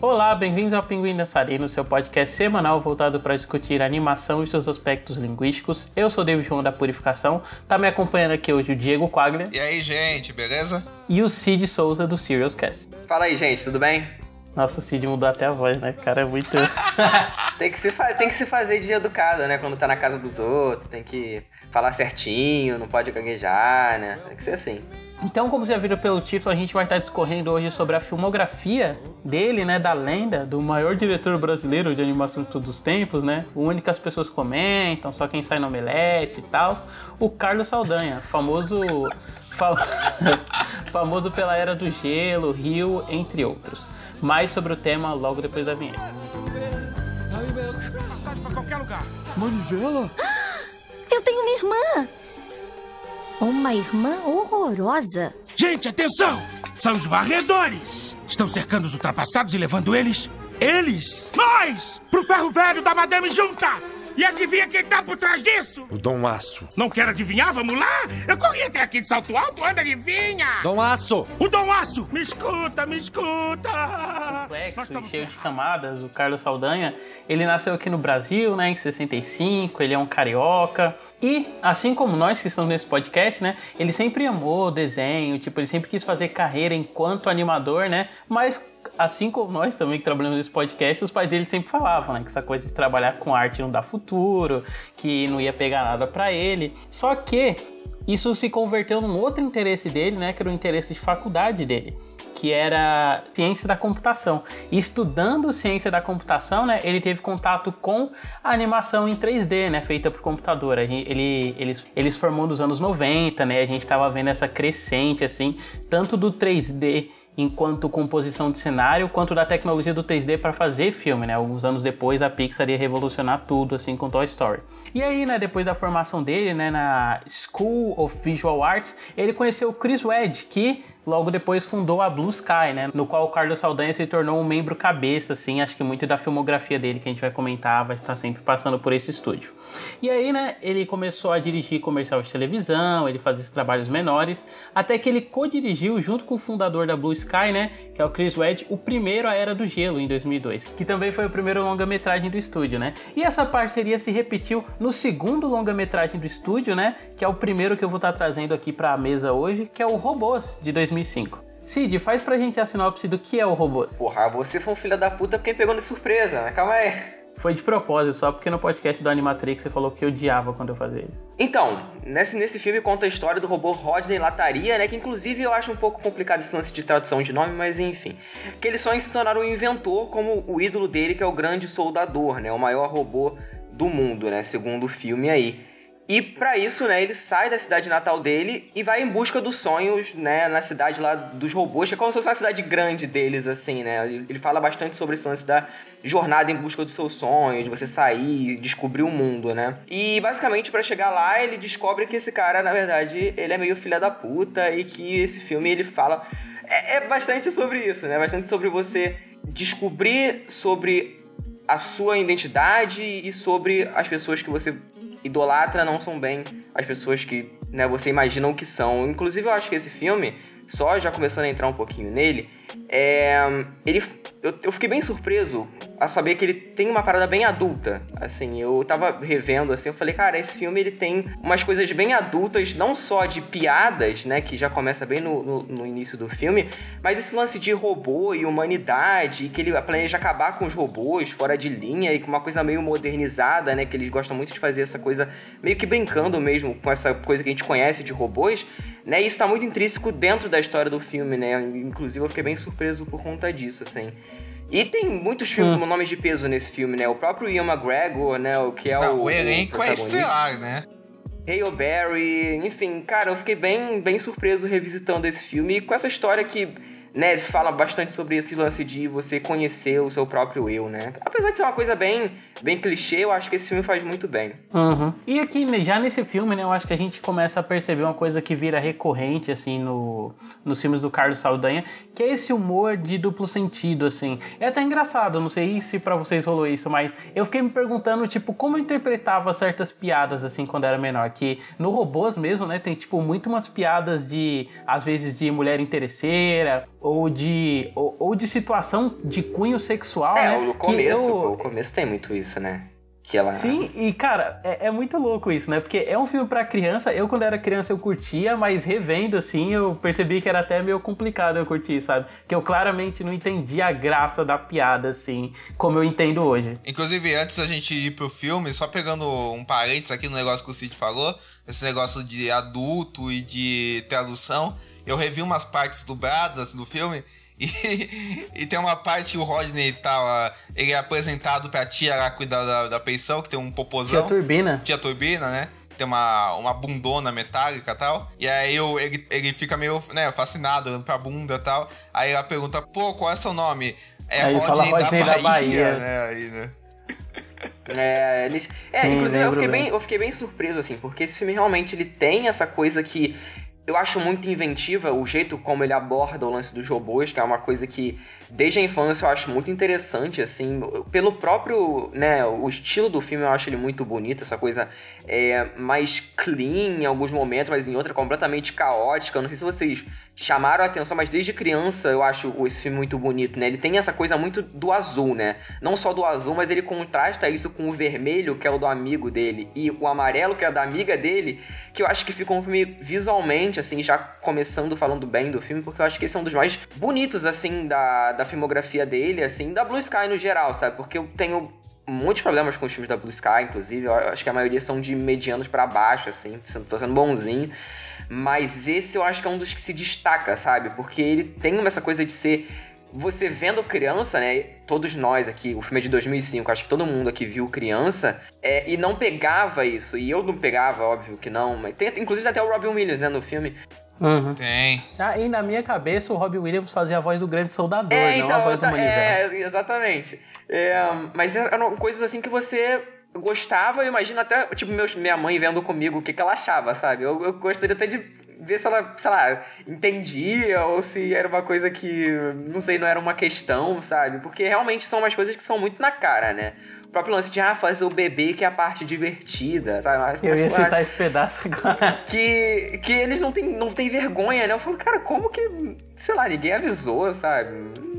Olá, bem-vindos ao Pinguim Dançarino, seu podcast semanal voltado para discutir animação e seus aspectos linguísticos. Eu sou o David João da Purificação, tá me acompanhando aqui hoje o Diego Quaglia. E aí, gente, beleza? E o Cid Souza do Serious Cast. Fala aí, gente, tudo bem? Nossa, o Cid mudou até a voz, né? Cara, é muito. tem, que se tem que se fazer de educado, né? Quando tá na casa dos outros, tem que falar certinho, não pode gaguejar, né? Tem que ser assim. Então, como já viram pelo título, a gente vai estar discorrendo hoje sobre a filmografia dele, né, da lenda, do maior diretor brasileiro de animação de todos os tempos, né? O único que as pessoas comentam, só quem sai no omelete e tal, o Carlos Saldanha, famoso famoso pela Era do Gelo, Rio, entre outros. Mais sobre o tema logo depois da vinheta. Manivela? Eu tenho uma irmã. Uma irmã horrorosa. Gente, atenção! São os varredores! Estão cercando os ultrapassados e levando eles. Eles! Nós! Pro ferro velho da Madame Junta! E adivinha quem tá por trás disso? O Dom Aço. Não quer adivinhar? Vamos lá? Eu corri até aqui de salto alto, anda, adivinha! Dom Aço! O Dom Aço! Me escuta, me escuta! Complexo e cheio de camadas, o Carlos Saldanha, ele nasceu aqui no Brasil, né, em 65, ele é um carioca. E, assim como nós que estamos nesse podcast, né? Ele sempre amou desenho, tipo, ele sempre quis fazer carreira enquanto animador, né? Mas, assim como nós também que trabalhamos nesse podcast, os pais dele sempre falavam, né? Que essa coisa de trabalhar com arte não dá futuro, que não ia pegar nada para ele. Só que isso se converteu num outro interesse dele, né? Que era o interesse de faculdade dele que era ciência da computação. E estudando ciência da computação, né, ele teve contato com a animação em 3D, né, feita por computador. Ele, eles, eles formou nos anos 90, né, a gente estava vendo essa crescente, assim, tanto do 3D enquanto composição de cenário, quanto da tecnologia do 3D para fazer filme, né? Alguns anos depois a Pixar ia revolucionar tudo, assim, com Toy Story. E aí, né, depois da formação dele, né, na School of Visual Arts, ele conheceu o Chris Wedge, que logo depois fundou a Blue Sky, né? No qual o Carlos Saldanha se tornou um membro cabeça, assim, acho que muito da filmografia dele que a gente vai comentar vai estar sempre passando por esse estúdio. E aí, né, ele começou a dirigir comercial de televisão, ele fazia trabalhos menores, até que ele co-dirigiu junto com o fundador da Blue Sky, né, que é o Chris Wedge, o primeiro A Era do Gelo em 2002, que também foi o primeiro longa-metragem do estúdio, né? E essa parceria se repetiu no segundo longa-metragem do estúdio, né, que é o primeiro que eu vou estar trazendo aqui para a mesa hoje, que é o Robôs de 2005. 2005. Cid, faz pra gente a sinopse do que é o Robôs. Porra, você foi um filho da puta porque pegou de surpresa, mas calma aí. Foi de propósito, só porque no podcast do Animatrix você falou que eu odiava quando eu fazia isso. Então, nesse, nesse filme conta a história do robô Rodney Lataria, né? Que inclusive eu acho um pouco complicado esse lance de tradução de nome, mas enfim. Que ele sonha em se tornar um inventor como o ídolo dele, que é o grande soldador, né? O maior robô do mundo, né? Segundo o filme aí. E para isso, né, ele sai da cidade natal dele e vai em busca dos sonhos, né, na cidade lá dos robôs, que é como se fosse uma cidade grande deles, assim, né? Ele fala bastante sobre esse lance da jornada em busca dos seus sonhos, de você sair e descobrir o mundo, né? E basicamente para chegar lá, ele descobre que esse cara, na verdade, ele é meio filha da puta e que esse filme ele fala é, é bastante sobre isso, né? Bastante sobre você descobrir sobre a sua identidade e sobre as pessoas que você idolatra não são bem as pessoas que né, você imagina o que são. Inclusive, eu acho que esse filme, só já começando a entrar um pouquinho nele, é, ele, eu, eu, fiquei bem surpreso a saber que ele tem uma parada bem adulta. Assim, eu tava revendo assim, eu falei, cara, esse filme ele tem umas coisas bem adultas, não só de piadas, né, que já começa bem no, no, no início do filme, mas esse lance de robô e humanidade, que ele planeja acabar com os robôs fora de linha e com uma coisa meio modernizada, né, que eles gostam muito de fazer essa coisa meio que brincando mesmo com essa coisa que a gente conhece de robôs, né? E isso tá muito intrínseco dentro da história do filme, né? Inclusive eu fiquei bem surpreso por conta disso, assim. E tem muitos filmes, hum. nomes de peso nesse filme, né? O próprio Ian McGregor, né? O que é Não, o. O elenco é estelar, né? Hale Berry, enfim, cara, eu fiquei bem, bem surpreso revisitando esse filme e com essa história que né, fala bastante sobre esse lance de você conhecer o seu próprio eu, né? Apesar de ser uma coisa bem, bem clichê, eu acho que esse filme faz muito bem. Uhum. E aqui, já nesse filme, né, eu acho que a gente começa a perceber uma coisa que vira recorrente, assim, no, nos filmes do Carlos Saldanha, que é esse humor de duplo sentido, assim. É até engraçado, não sei se para vocês rolou isso, mas eu fiquei me perguntando, tipo, como eu interpretava certas piadas, assim, quando era menor. Que no Robôs mesmo, né, tem, tipo, muito umas piadas de, às vezes, de mulher interesseira, ou de ou, ou de situação de cunho sexual, É, né? o começo, eu- o começo tem muito isso, né? Que ela. Sim, e cara, é, é muito louco isso, né? Porque é um filme pra criança. Eu, quando era criança, eu curtia, mas revendo assim, eu percebi que era até meio complicado eu curtir, sabe? Que eu claramente não entendi a graça da piada, assim, como eu entendo hoje. Inclusive, antes da gente ir pro filme, só pegando um parênteses aqui no negócio que o Cid falou, esse negócio de adulto e de tradução, eu revi umas partes dubladas do filme e, e tem uma parte que o Rodney tava. Ele é apresentado pra tia lá cuidar da, da pensão, que tem um Tia popozão. Turbina. Tia Turbina, né? Tem uma, uma bundona metálica e tal. E aí eu, ele, ele fica meio né, fascinado, olhando pra bunda e tal. Aí ela pergunta, pô, qual é seu nome? É Aí ele fala Rodney, Rodney da, da Bahia, Bahia. né? Aí, né? É, eles... é Sim, inclusive eu fiquei, bem, bem. eu fiquei bem surpreso, assim, porque esse filme realmente ele tem essa coisa que eu acho muito inventiva, o jeito como ele aborda o lance dos robôs, que é uma coisa que desde a infância eu acho muito interessante, assim, pelo próprio, né, o estilo do filme eu acho ele muito bonito, essa coisa é, mais clean em alguns momentos, mas em outra completamente caótica. Eu não sei se vocês chamaram a atenção, mas desde criança eu acho esse filme muito bonito, né? Ele tem essa coisa muito do azul, né? Não só do azul, mas ele contrasta isso com o vermelho, que é o do amigo dele, e o amarelo, que é da amiga dele, que eu acho que ficou um filme visualmente, assim, já começando falando bem do filme, porque eu acho que esse é um dos mais bonitos, assim, da, da filmografia dele, assim, da Blue Sky no geral, sabe? Porque eu tenho muitos problemas com os filmes da Blue Sky, inclusive. Eu acho que a maioria são de medianos pra baixo, assim. Tô sendo bonzinho. Mas esse eu acho que é um dos que se destaca, sabe? Porque ele tem essa coisa de ser. Você vendo criança, né? Todos nós aqui, o filme é de 2005, acho que todo mundo aqui viu criança é, e não pegava isso. E eu não pegava, óbvio que não. Mas tem, inclusive até o Robin Williams, né, no filme. Uhum. Tem. Ah, e na minha cabeça, o Robbie Williams fazia a voz do grande soldador, É, não então, a voz do tá- Manivela. é, exatamente. É, mas eram coisas assim que você gostava, eu imagino até, tipo, meus, minha mãe vendo comigo o que, que ela achava, sabe? Eu, eu gostaria até de ver se ela, sei lá, entendia ou se era uma coisa que, não sei, não era uma questão, sabe? Porque realmente são umas coisas que são muito na cara, né? O próprio lance de, ah, fazer o bebê que é a parte divertida, sabe? Eu ia Mas- citar esse pedaço agora. que, que eles não têm, não têm vergonha, né? Eu falo, cara, como que, sei lá, ninguém avisou, sabe?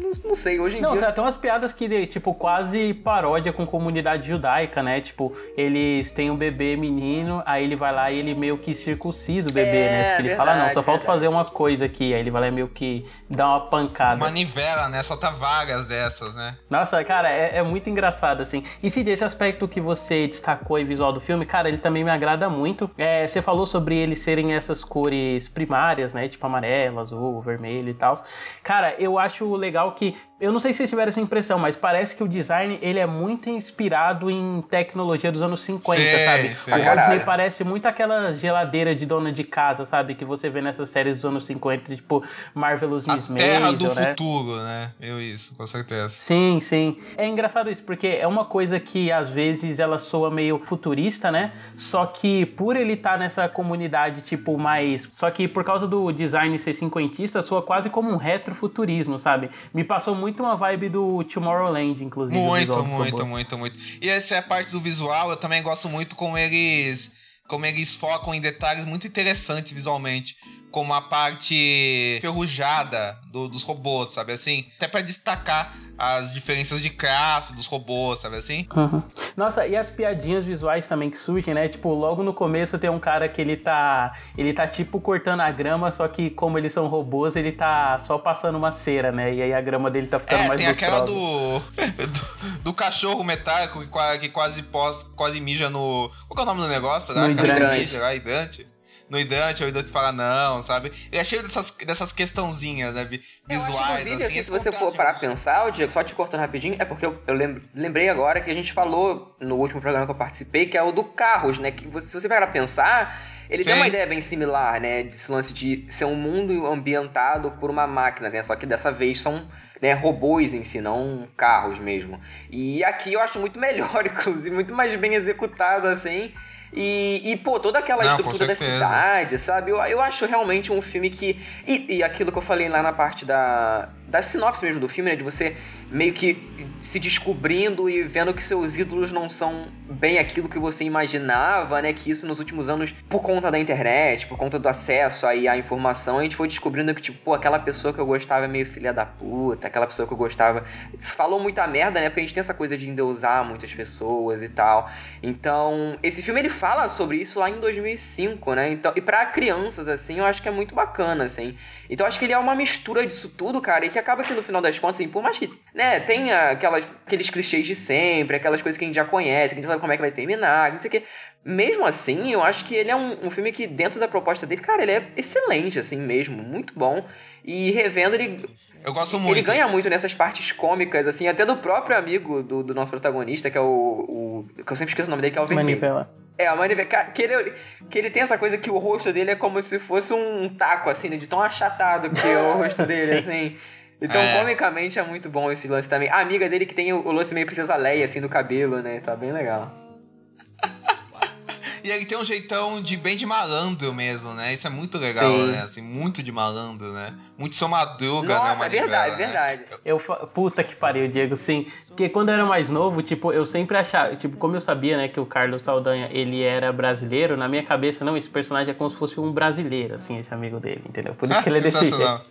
Não, não sei, hoje em Não, dia... tem até umas piadas que, tipo, quase paródia com comunidade judaica, né? Tipo, eles têm um bebê menino, aí ele vai lá e ele meio que circuncisa o bebê, É, né? Porque ele fala, não, verdade, só falta verdade. fazer uma coisa aqui. Aí ele vai lá e meio que dá uma pancada. Manivela, né? Solta várias dessas, né? Nossa, cara, é, é muito engraçado, assim. E se desse aspecto que você destacou aí visual do filme, cara, ele também me agrada muito. É, você falou sobre eles serem essas cores primárias, né? Tipo amarelo, azul, vermelho e tal. Cara, eu acho legal que. Eu não sei se vocês tiveram essa impressão, mas parece que o design ele é muito inspirado em tecnologia dos anos 50, Sei, sabe? sei. O. Rodney parece muito aquela geladeira de dona de casa, sabe? Que você vê nessas séries dos anos 50, tipo Marvelous Miss terra do Maisel, né? futuro, né? Eu isso, com certeza. Sim, sim. É engraçado isso, porque é uma coisa que às vezes ela soa meio futurista, né? Só que por ele estar nessa comunidade, tipo, mais. Só que por causa do design ser cinquentista, soa quase como um retrofuturismo, sabe? Me passou muito uma vibe do Tomorrowland, inclusive. Muito, muito, muito, muito. E essa é a parte do visual, eu também gosto muito como eles. Como eles focam em detalhes muito interessantes visualmente. Como a parte ferrujada do- dos robôs, sabe assim? Até pra destacar as diferenças de classe dos robôs, sabe assim? Uhum. Nossa, e as piadinhas visuais também que surgem, né? Tipo, logo no começo tem um cara que ele tá. Ele tá tipo cortando a grama, só que como eles são robôs, ele tá só passando uma cera, né? E aí a grama dele tá ficando É, mais tem aquela lustrosa. do, do. do cachorro metálico que, que quase, pós, quase mija no. Qual que é o nome do negócio? Lá? No Cachorro hidrante. mija lá, hidrante. No hidrante, o hidrante fala não, sabe? Ele é cheio dessas, dessas questãozinhas, né? vi- Eu acho, Visuais, assim. assim, se você for parar pensar, o Diego, só te cortando rapidinho, é porque eu, eu lem- lembrei agora que a gente falou no último programa que eu participei, que é o do carros, né? Que você, se você parar pra pensar, ele tem Sim. uma ideia bem similar, né? Desse lance de ser um mundo ambientado por uma máquina, né? Só que dessa vez são né, robôs em si, não carros mesmo. E aqui eu acho muito melhor, inclusive, muito mais bem executado, assim. E, e, pô, toda aquela Não, estrutura da cidade, sabe? Eu, eu acho realmente um filme que. E, e aquilo que eu falei lá na parte da, da sinopse mesmo do filme, né? De você meio que se descobrindo e vendo que seus ídolos não são bem aquilo que você imaginava, né? Que isso nos últimos anos, por conta da internet, por conta do acesso aí à informação, a gente foi descobrindo que, tipo, pô, aquela pessoa que eu gostava é meio filha da puta, aquela pessoa que eu gostava falou muita merda, né? Porque a gente tem essa coisa de endeusar muitas pessoas e tal. Então, esse filme ele fala sobre isso lá em 2005, né? Então, e para crianças, assim, eu acho que é muito bacana, assim. Então, acho que ele é uma mistura disso tudo, cara, e que acaba que no final das contas, assim, por mais que, né, tenha aquelas, aqueles clichês de sempre, aquelas coisas que a gente já conhece, que a gente sabe como é que vai terminar, não sei o quê. Mesmo assim, eu acho que ele é um, um filme que, dentro da proposta dele, cara, ele é excelente, assim mesmo, muito bom. E revendo, ele eu gosto muito. Ele ganha muito nessas partes cômicas, assim, até do próprio amigo do, do nosso protagonista, que é o, o. que eu sempre esqueço o nome dele, que é o Vermelho. Manivela. É, a Manivela. Que ele, que ele tem essa coisa que o rosto dele é como se fosse um taco, assim, né? De tão achatado que é o rosto dele, assim. Então, é. comicamente, é muito bom esse lance também. A amiga dele que tem o, o lance meio Princesa Leia, assim, no cabelo, né? Tá bem legal. E ele tem um jeitão de bem de malandro mesmo, né? Isso é muito legal, Sim. né? Assim, muito de malandro, né? Muito seu madruga, Nossa, né? Nossa, é verdade, né? verdade. Eu, puta que pariu, Diego, sim. Porque quando eu era mais novo, tipo, eu sempre achava, tipo, como eu sabia, né, que o Carlos Saldanha, ele era brasileiro, na minha cabeça, não, esse personagem é como se fosse um brasileiro, assim, esse amigo dele, entendeu? Por isso que ele é desse jeito.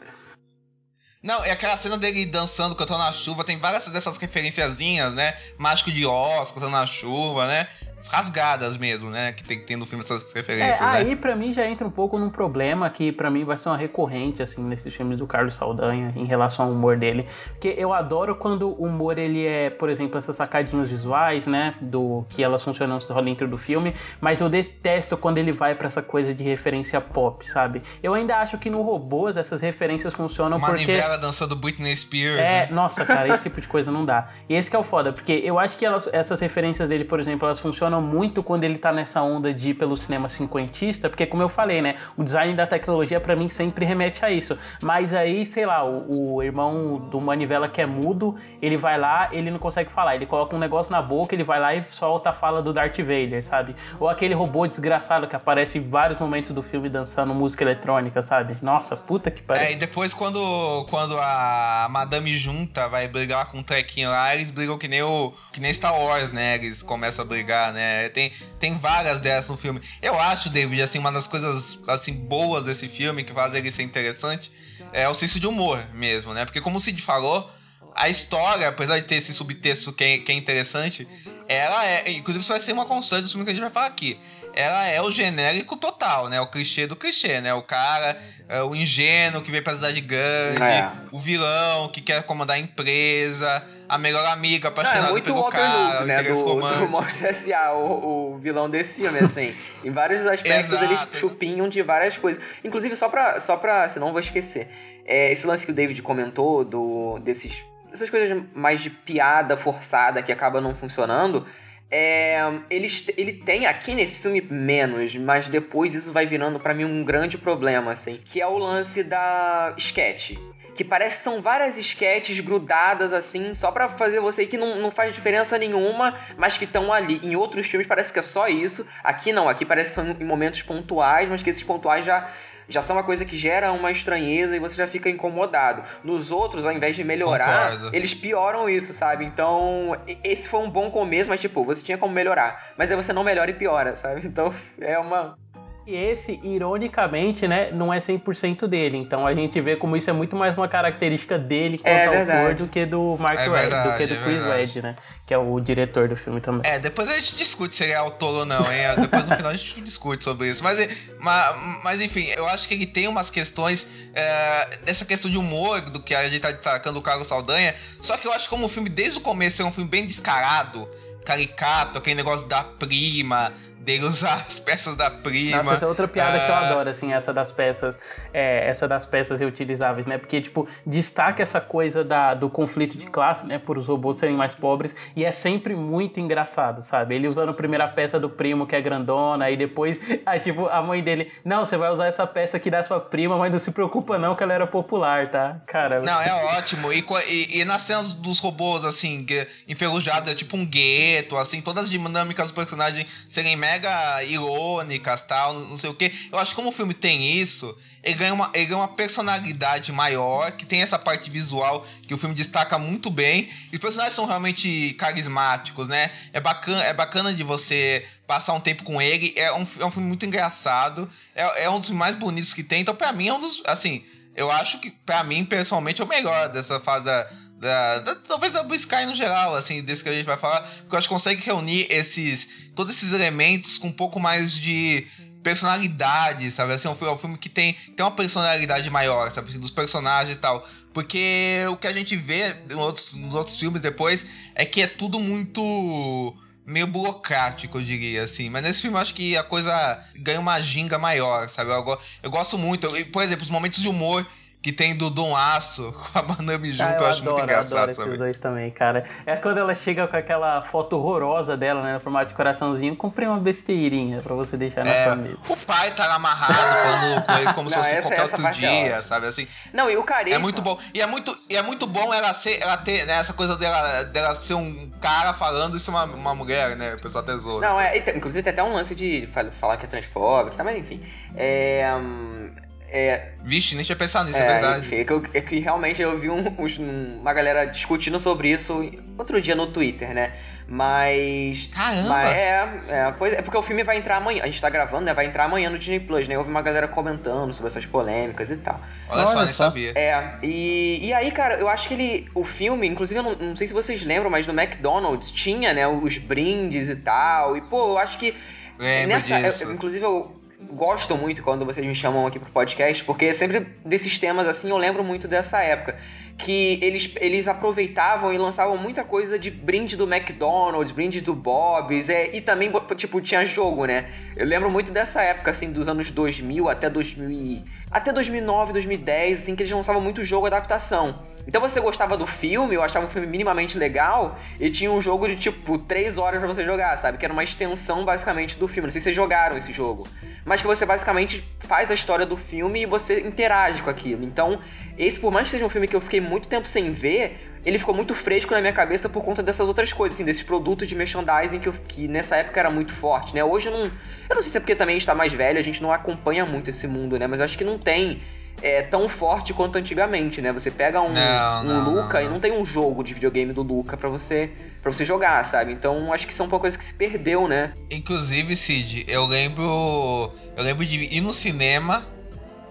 Não, é aquela cena dele dançando, cantando na chuva, tem várias dessas referenciazinhas, né? Mágico de Oz, cantando na chuva, né? Rasgadas mesmo, né? Que tem, tem no filme essas referências. É, né? aí para mim já entra um pouco num problema que para mim vai ser uma recorrente assim nesses filmes do Carlos Saldanha em relação ao humor dele, porque eu adoro quando o humor ele é, por exemplo, essas sacadinhas visuais, né, do que elas funcionam só dentro do filme, mas eu detesto quando ele vai para essa coisa de referência pop, sabe? Eu ainda acho que no Robôs essas referências funcionam Uma porque Manivela dançando Britney Spears. É, né? nossa, cara, esse tipo de coisa não dá. E esse que é o foda, porque eu acho que elas, essas referências dele, por exemplo, elas funcionam muito quando ele tá nessa onda de ir pelo cinema cinquentista, porque como eu falei, né, o design da tecnologia para mim sempre remete a isso. Mas aí, sei lá, o, o, irmão do Manivela que é mudo, ele vai lá, ele não consegue falar, ele coloca um negócio na boca, ele vai lá e solta a fala do Darth Vader, sabe? Ou aquele robô desgraçado que aparece em vários momentos do filme dançando música eletrônica, sabe? Nossa, puta que pariu. É, e depois quando, quando a Madame Junta vai brigar com o trequinho lá, eles brigam que nem o que nem Star Wars, né? Eles começam a brigar, né? Né? Tem, tem várias dessas no filme. Eu acho, David, assim, uma das coisas assim boas desse filme que faz ele ser interessante é o senso de humor mesmo, né? Porque como o Cid falou, a história, apesar de ter esse subtexto que é, que é interessante, ela é. Inclusive, isso vai ser uma constante do filme que a gente vai falar aqui. Ela é o genérico total, né? O clichê do clichê, né? O cara, é, o ingênuo que vem pra cidade grande, é. o vilão que quer comandar a empresa a melhor amiga apaixonada Não, é muito pelo Walter cara, né? Do, do Monstro S.A., o, o vilão desse filme, assim. em vários aspectos eles chupinham de várias coisas. Inclusive, só pra, só pra senão vou esquecer. É, esse lance que o David comentou, do, desses, dessas coisas mais de piada forçada que acaba não funcionando... É, ele, ele tem aqui nesse filme menos, mas depois isso vai virando para mim um grande problema, assim, que é o lance da sketch que parece que são várias esquetes grudadas assim, só para fazer você que não, não faz diferença nenhuma, mas que estão ali. Em outros filmes parece que é só isso. Aqui não, aqui parece que são em momentos pontuais, mas que esses pontuais já já são uma coisa que gera uma estranheza e você já fica incomodado. Nos outros, ao invés de melhorar, Concordo. eles pioram isso, sabe? Então, esse foi um bom começo, mas tipo, você tinha como melhorar. Mas aí você não melhora e piora, sabe? Então, é uma e esse, ironicamente, né, não é 100% dele. Então a gente vê como isso é muito mais uma característica dele quanto é autor do que do Mark é do que do é Chris Wedge, né? Que é o diretor do filme também. É, depois a gente discute se ele é autor ou não, hein? Depois no final a gente discute sobre isso. Mas, mas, mas enfim, eu acho que ele tem umas questões é, dessa questão de humor do que a gente tá destacando o Carlos Saldanha. Só que eu acho que como o filme, desde o começo, é um filme bem descarado, caricato, aquele negócio da prima, dele usar as peças da prima. Nossa, essa é outra piada que eu ah. adoro, assim, essa das peças, é, essa das peças reutilizáveis, né? Porque, tipo, destaca essa coisa da, do conflito de classe, né? Por os robôs serem mais pobres, e é sempre muito engraçado, sabe? Ele usando a primeira peça do primo, que é grandona, e depois, aí, tipo, a mãe dele, não, você vai usar essa peça aqui da sua prima, mas não se preocupa não, que ela era popular, tá? Cara... Não, é ótimo. E, e, e nas cenas dos robôs, assim, enferrujados, é tipo um gueto, assim, todas as dinâmicas dos personagens serem mega mega irônicas, tal, não sei o que. Eu acho que como o filme tem isso, ele ganha, uma, ele ganha uma personalidade maior, que tem essa parte visual que o filme destaca muito bem. E os personagens são realmente carismáticos, né? É bacana, é bacana de você passar um tempo com ele. É um, é um filme muito engraçado. É, é um dos mais bonitos que tem. Então, pra mim, é um dos. Assim, eu acho que, pra mim, pessoalmente, é o melhor dessa fase da. Da, da, talvez da Blue Sky no geral, assim, desse que a gente vai falar, porque eu acho que consegue reunir esses todos esses elementos com um pouco mais de personalidade, sabe? Assim, é um, é filme que tem, tem uma personalidade maior, sabe? Assim, dos personagens e tal. Porque o que a gente vê nos outros, nos outros filmes depois é que é tudo muito meio burocrático, eu diria, assim. Mas nesse filme eu acho que a coisa ganha uma ginga maior, sabe? Eu, eu gosto muito. Eu, por exemplo, os momentos de humor que tem do Dom Aço com a Manami junto, eu, eu acho adoro, muito engraçado. Eu adoro esses dois também, cara. É quando ela chega com aquela foto horrorosa dela, né, no formato de coraçãozinho, comprei uma besteirinha pra você deixar na é, sua mesa. O pai tá lá amarrado, falando com eles como Não, se fosse essa, qualquer essa outro dia, é sabe, assim. Não, e o carisma... É muito bom. E é muito, e é muito bom ela ser, ela ter, né, essa coisa dela, dela ser um cara falando e ser uma, uma mulher, né, o pessoal tesouro. Não, é, inclusive tem até um lance de falar que é transfóbico, tá, mas enfim. É... Hum, é, Vixe, nem tinha pensado nisso, é, é verdade. Enfim, é que, é que realmente eu vi um, um, uma galera discutindo sobre isso outro dia no Twitter, né? Mas. Caramba! Mas é, é, pois é, porque o filme vai entrar amanhã. A gente tá gravando, né? Vai entrar amanhã no Disney Plus, né? Eu ouvi uma galera comentando sobre essas polêmicas e tal. Olha, Olha só, nem sabia. É, e, e aí, cara, eu acho que ele. O filme, inclusive, eu não, não sei se vocês lembram, mas no McDonald's tinha, né? Os brindes e tal. E, pô, eu acho que. Lembro nessa, disso. Eu, inclusive, eu gosto muito quando vocês me chamam aqui pro podcast, porque sempre desses temas assim eu lembro muito dessa época. Que eles, eles aproveitavam e lançavam muita coisa de brinde do McDonald's, brinde do Bob's, é, e também, tipo, tinha jogo, né? Eu lembro muito dessa época, assim, dos anos 2000 até 2000, até 2009, 2010, assim, que eles lançavam muito jogo adaptação. Então você gostava do filme, eu achava o filme minimamente legal, e tinha um jogo de tipo 3 horas para você jogar, sabe? Que era uma extensão basicamente do filme. Não sei se vocês jogaram esse jogo. Mas que você basicamente faz a história do filme e você interage com aquilo. Então, esse, por mais que seja um filme que eu fiquei muito tempo sem ver, ele ficou muito fresco na minha cabeça por conta dessas outras coisas, assim, desses produtos de merchandising que, eu, que nessa época era muito forte, né? Hoje eu não. Eu não sei se é porque também está mais velho, a gente não acompanha muito esse mundo, né? Mas eu acho que não tem é tão forte quanto antigamente, né? Você pega um, não, um não, Luca não, e não tem um jogo de videogame do Luca para você para você jogar, sabe? Então acho que são uma coisa que se perdeu, né? Inclusive, Cid, eu lembro eu lembro de ir no cinema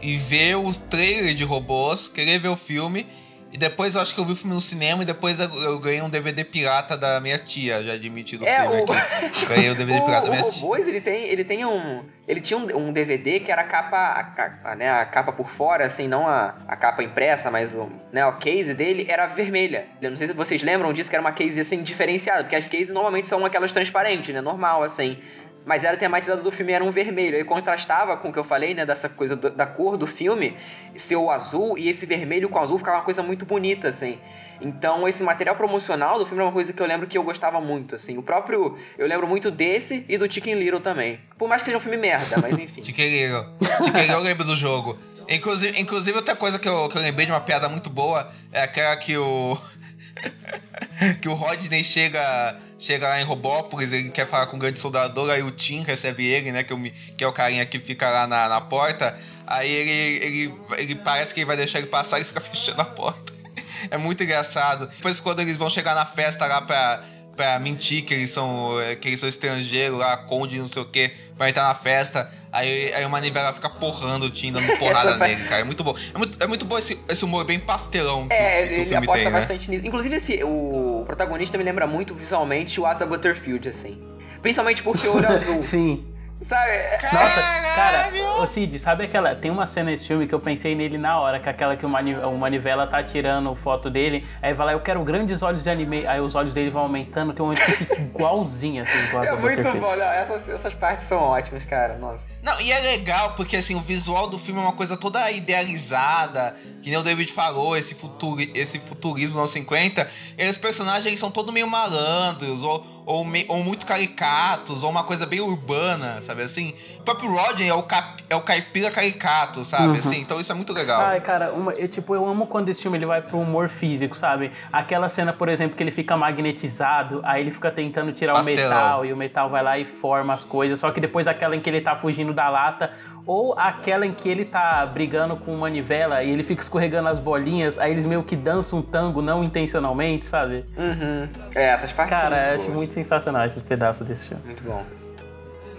e ver o trailer de robôs, querer ver o filme e depois eu acho que eu vi o filme no cinema e depois eu ganhei um DVD pirata da minha tia, já admitido é, o... aqui. Ganhei o DVD pirata da minha o tia. O Robôs, ele tem, ele tem um... Ele tinha um, um DVD que era a capa, a, a, né, a capa por fora, assim, não a, a capa impressa, mas o, né, o case dele era vermelha. Eu não sei se vocês lembram disso, que era uma case, assim, diferenciada, porque as cases normalmente são aquelas transparentes, né, normal, assim. Mas era tematizada do filme era um vermelho. Aí contrastava com o que eu falei, né? Dessa coisa do, da cor do filme, ser o azul e esse vermelho com azul ficava uma coisa muito bonita, assim. Então, esse material promocional do filme é uma coisa que eu lembro que eu gostava muito, assim. O próprio. Eu lembro muito desse e do Chicken Little também. Por mais que seja um filme merda, mas enfim. Chicken Little. Chicken Little eu lembro do jogo. Inclusive, inclusive outra coisa que eu, que eu lembrei de uma piada muito boa é aquela que o. que o Rodney chega chega lá em Robópolis, ele quer falar com o grande soldador, aí o Tim recebe ele, né? Que, eu, que é o carinha que fica lá na, na porta. Aí ele, ele, ele parece que ele vai deixar ele passar e fica fechando a porta. É muito engraçado. Depois, quando eles vão chegar na festa lá pra, pra mentir que eles são, que eles são estrangeiros lá, conde, não sei o que, vai entrar na festa. Aí, aí o Manivela fica porrando o Tim, dando porrada nele, cara. É muito bom. É muito, é muito bom esse, esse humor bem pastelão que, é, que, que o filme tem, né? bastante nisso. Inclusive, esse, o protagonista me lembra muito visualmente o Asa Butterfield, assim. Principalmente por ter olho azul. Sim. Sabe? Nossa, cara, ô Cid, sabe aquela. Tem uma cena nesse filme que eu pensei nele na hora, que é aquela que o, Mani, o Manivela tá tirando foto dele, aí vai lá, eu quero grandes olhos de anime, aí os olhos dele vão aumentando, tem um momento que fica igualzinho, assim, igual É muito bom, não, essas, essas partes são ótimas, cara, nossa. Não, e é legal, porque assim, o visual do filme é uma coisa toda idealizada, que nem o David falou, esse, futuri, esse futurismo anos 50, e os personagens eles são todos meio malandros, ou ou, me, ou muito caricatos, ou uma coisa bem urbana, sabe assim? O próprio Rodney é o, cap, é o caipira caricato, sabe? Uhum. Assim, então isso é muito legal. Ai, cara, uma, eu, tipo, eu amo quando esse filme ele vai pro humor físico, sabe? Aquela cena, por exemplo, que ele fica magnetizado, aí ele fica tentando tirar Pastelão. o metal, e o metal vai lá e forma as coisas, só que depois daquela em que ele tá fugindo da lata, ou aquela em que ele tá brigando com manivela e ele fica escorregando as bolinhas, aí eles meio que dançam um tango não intencionalmente, sabe? Uhum. É, essas partes Cara, eu acho boas. muito sensacional esses pedaços desse filme. Muito bom.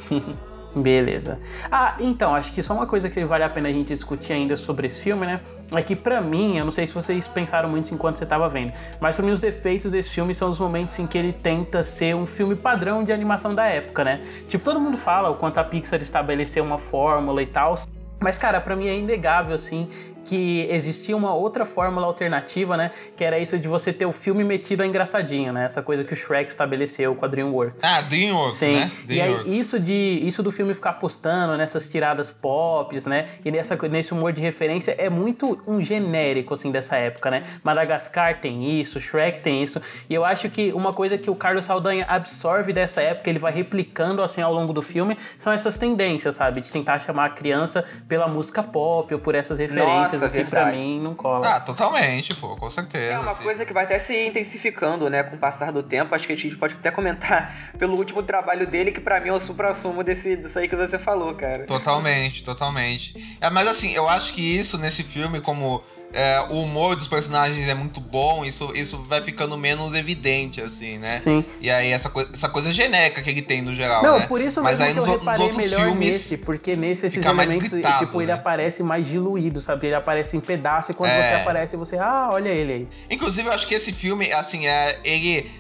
Beleza. Ah, então, acho que só uma coisa que vale a pena a gente discutir ainda sobre esse filme, né? É que pra mim, eu não sei se vocês pensaram muito enquanto você tava vendo, mas pra mim os defeitos desse filme são os momentos em que ele tenta ser um filme padrão de animação da época, né? Tipo, todo mundo fala o quanto a Pixar estabeleceu uma fórmula e tal, mas, cara, para mim é inegável, assim, que existia uma outra fórmula alternativa, né? Que era isso de você ter o filme metido a engraçadinho, né? Essa coisa que o Shrek estabeleceu com a DreamWorks. Ah, DreamWorks, Sim. né? DreamWorks. E aí, isso, de, isso do filme ficar apostando nessas tiradas pop, né? E nessa, nesse humor de referência é muito um genérico, assim, dessa época, né? Madagascar tem isso, Shrek tem isso. E eu acho que uma coisa que o Carlos Saldanha absorve dessa época, ele vai replicando, assim, ao longo do filme, são essas tendências, sabe? De tentar chamar a criança pela música pop ou por essas referências. Nossa, que pra mim não cola. Ah, totalmente, pô, com certeza. É uma assim. coisa que vai até se intensificando, né, com o passar do tempo. Acho que a gente pode até comentar pelo último trabalho dele, que para mim é o supra-sumo desse, disso aí que você falou, cara. Totalmente, totalmente. É, mas assim, eu acho que isso nesse filme, como é, o humor dos personagens é muito bom, isso, isso vai ficando menos evidente, assim, né? Sim. E aí essa, essa coisa genérica que ele tem no geral, Não, né? por isso Mas aí nos, nos outros filmes nesse, porque nesse esses elementos, gritado, tipo, né? ele aparece mais diluído, sabe? Ele aparece em pedaço e quando é. você aparece, você, ah, olha ele aí. Inclusive, eu acho que esse filme, assim, é, ele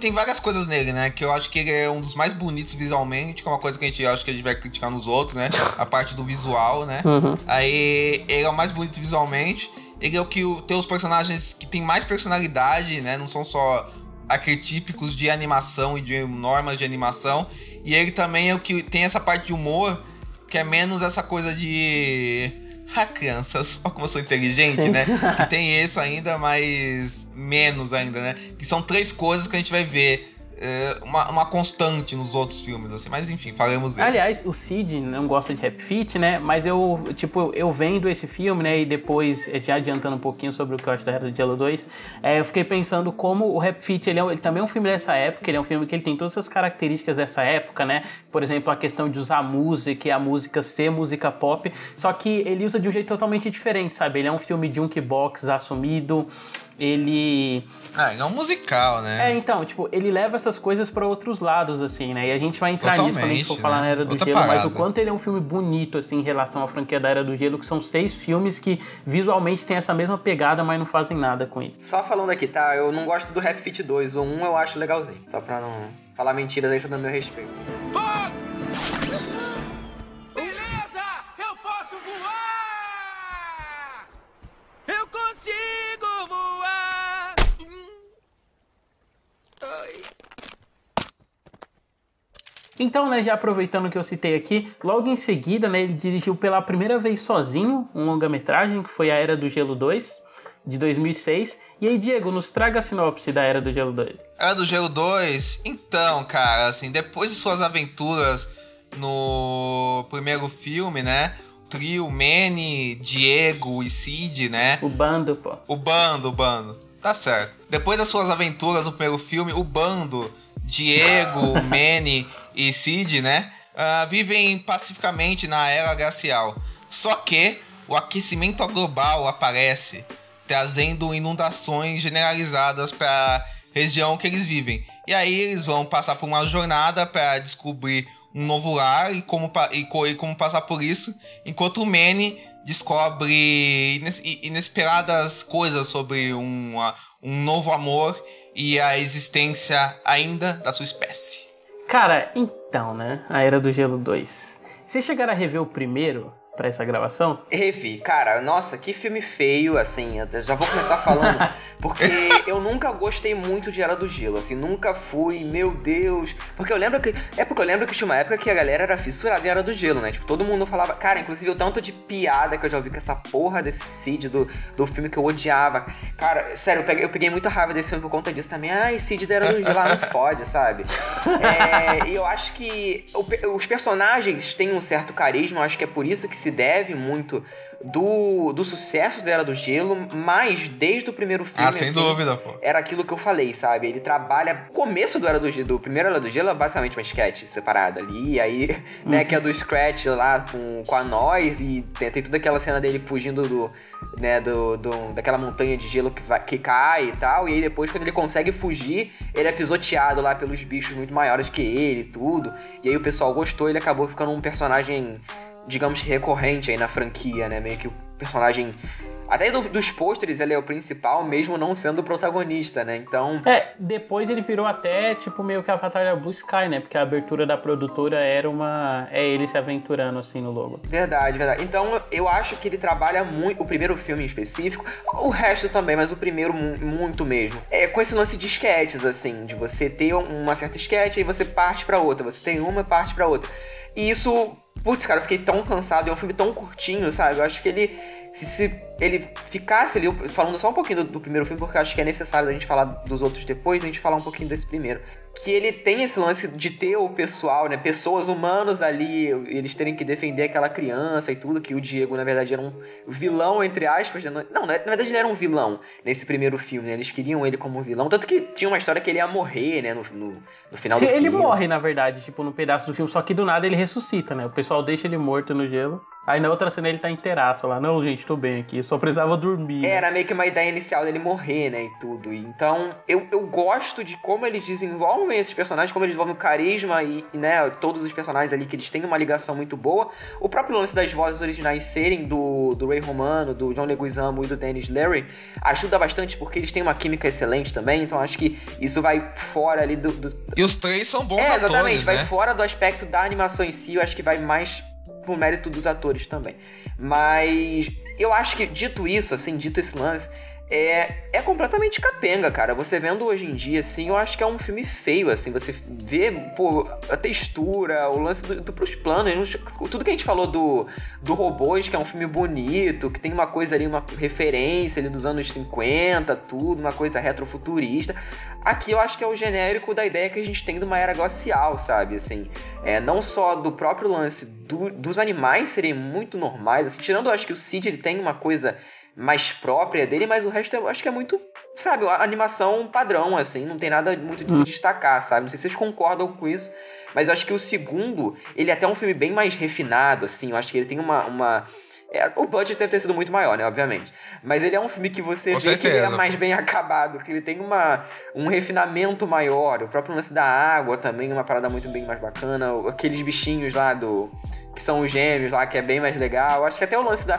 tem várias coisas nele, né? Que eu acho que ele é um dos mais bonitos visualmente, que é uma coisa que a gente acha que a gente vai criticar nos outros, né? A parte do visual, né? Uhum. Aí ele é o mais bonito visualmente. Ele é o que tem os personagens que tem mais personalidade, né? Não são só arquetípicos de animação e de normas de animação. E ele também é o que tem essa parte de humor que é menos essa coisa de. Ah, crianças, olha como eu sou inteligente, Sim. né? Que tem isso ainda, mas menos ainda, né? Que são três coisas que a gente vai ver é, uma, uma constante nos outros filmes, assim. Mas enfim, falemos deles. Aliás, o Cid não gosta de Rap Fit, né? Mas eu, tipo, eu vendo esse filme, né? E depois, já adiantando um pouquinho sobre o que eu acho da Era do Gelo 2, é, eu fiquei pensando como o Rap Fit, ele, é, ele também é um filme dessa época, ele é um filme que ele tem todas essas características dessa época, né? Por exemplo, a questão de usar música e a música ser música pop, só que ele usa de um jeito totalmente diferente, sabe? Ele é um filme de Junkbox assumido, ele. Ah, ele é um musical, né? É, então, tipo, ele leva essas coisas para outros lados, assim, né? E a gente vai entrar Totalmente, nisso quando a gente for falar né? na Era do Outra Gelo, parada. mas o quanto ele é um filme bonito, assim, em relação à franquia da Era do Gelo, que são seis filmes que visualmente têm essa mesma pegada, mas não fazem nada com isso. Só falando aqui, tá? Eu não gosto do Rap Fit 2. O 1 eu acho legalzinho. Só pra não falar mentiras aí sobre o meu respeito. Beleza! Ai. Então, né, já aproveitando que eu citei aqui, logo em seguida, né, ele dirigiu pela primeira vez sozinho um longa-metragem, que foi A Era do Gelo 2, de 2006. E aí, Diego, nos traga a sinopse da Era do Gelo 2. Era do Gelo 2? Então, cara, assim, depois de suas aventuras no primeiro filme, né, trio Manny, Diego e Cid, né? O bando, pô. O bando, o bando. Tá certo. Depois das suas aventuras no primeiro filme, o bando, Diego, Manny e Cid, né? Uh, vivem pacificamente na era glacial. Só que o aquecimento global aparece, trazendo inundações generalizadas para a região que eles vivem. E aí eles vão passar por uma jornada para descobrir um novo lar e como, e, e como passar por isso, enquanto o Manny descobre inesperadas coisas sobre um, um novo amor e a existência ainda da sua espécie. Cara, então, né? A Era do Gelo 2. Vocês chegaram a rever o primeiro? Pra essa gravação? Revi, cara, nossa, que filme feio, assim, eu já vou começar falando, porque eu nunca gostei muito de Era do Gelo, assim, nunca fui, meu Deus, porque eu lembro que, é porque eu lembro que tinha uma época que a galera era fissurada em Era do Gelo, né, tipo, todo mundo falava, cara, inclusive o tanto de piada que eu já ouvi com essa porra desse Cid, do, do filme que eu odiava, cara, sério, eu peguei, eu peguei muita raiva desse filme por conta disso também, ai, Cid da Era do Gelo, ah, não fode, sabe, é, e eu acho que o, os personagens têm um certo carisma, eu acho que é por isso que se deve muito do, do sucesso do Era do Gelo, mas desde o primeiro filme. Ah, sem assim, dúvida, pô. Era aquilo que eu falei, sabe? Ele trabalha. O começo do Era do Gelo, do primeiro Era do Gelo é basicamente uma sketch separada ali. E aí, uhum. né, que é do Scratch lá com, com a Nós e tem, tem toda aquela cena dele fugindo do. Né, do, do, daquela montanha de gelo que, vai, que cai e tal. E aí depois, quando ele consegue fugir, ele é pisoteado lá pelos bichos muito maiores que ele e tudo. E aí o pessoal gostou, ele acabou ficando um personagem digamos que recorrente aí na franquia, né? Meio que o personagem. Até do, dos pôsteres ele é o principal, mesmo não sendo o protagonista, né? Então. É, depois ele virou até, tipo, meio que a batalha Blue Sky, né? Porque a abertura da produtora era uma. É ele se aventurando assim no logo. Verdade, verdade. Então eu acho que ele trabalha muito. O primeiro filme em específico, o resto também, mas o primeiro muito mesmo. É com esse lance de esquetes, assim, de você ter uma certa esquete e você parte para outra. Você tem uma e parte para outra. E isso Putz, cara, eu fiquei tão cansado. É um filme tão curtinho, sabe? Eu acho que ele. Se, se ele ficasse ali, falando só um pouquinho do, do, primeiro filme, porque eu acho que é necessário a gente falar dos outros depois, a gente falar um pouquinho desse primeiro. Que ele tem esse lance de ter o pessoal, né? Pessoas humanos ali, eles terem que defender aquela criança e tudo, que o Diego, na verdade, era um vilão, entre aspas. Né? Não, na verdade, ele era um vilão nesse primeiro filme, né? Eles queriam ele como um vilão. Tanto que tinha uma história que ele ia morrer, né? No, no, no final Sim, do filme. Ele morre, na verdade, tipo, no pedaço do filme, só que do nada ele ressuscita, né? O pessoal deixa ele morto no gelo. Aí na outra cena ele tá inteiraço lá. Não, gente, tô bem aqui. Só precisava dormir. É, era meio que uma ideia inicial dele morrer, né? E tudo. Então, eu, eu gosto de como eles desenvolvem esses personagens, como eles desenvolvem o carisma e, e, né, todos os personagens ali que eles têm uma ligação muito boa. O próprio lance das vozes originais serem do, do Ray Romano, do John Leguizamo e do Dennis Leary ajuda bastante porque eles têm uma química excelente também. Então, acho que isso vai fora ali do. do... E os três são bons é, exatamente, atores, exatamente. Vai fora do aspecto da animação em si. Eu acho que vai mais por mérito dos atores também. Mas eu acho que, dito isso, assim, dito esse lance, é, é completamente capenga, cara. Você vendo hoje em dia, assim, eu acho que é um filme feio, assim. Você vê, pô, a textura, o lance do, do pros planos, tudo que a gente falou do, do Robôs, que é um filme bonito, que tem uma coisa ali, uma referência ali dos anos 50, tudo, uma coisa retrofuturista. Aqui eu acho que é o genérico da ideia que a gente tem de uma era glacial, sabe? Assim, é, não só do próprio lance do, dos animais serem muito normais, assim, tirando, eu acho que o Cid ele tem uma coisa mais própria dele, mas o resto eu acho que é muito, sabe, animação padrão, assim, não tem nada muito de se hum. destacar, sabe? Não sei se vocês concordam com isso, mas eu acho que o segundo, ele é até um filme bem mais refinado, assim, eu acho que ele tem uma. uma é, o budget deve ter sido muito maior, né? Obviamente. Mas ele é um filme que você Com vê certeza. que ele é mais bem acabado, que ele tem uma, um refinamento maior. O próprio lance da água também é uma parada muito bem mais bacana. Aqueles bichinhos lá do. que são os gêmeos lá, que é bem mais legal. Acho que até o lance da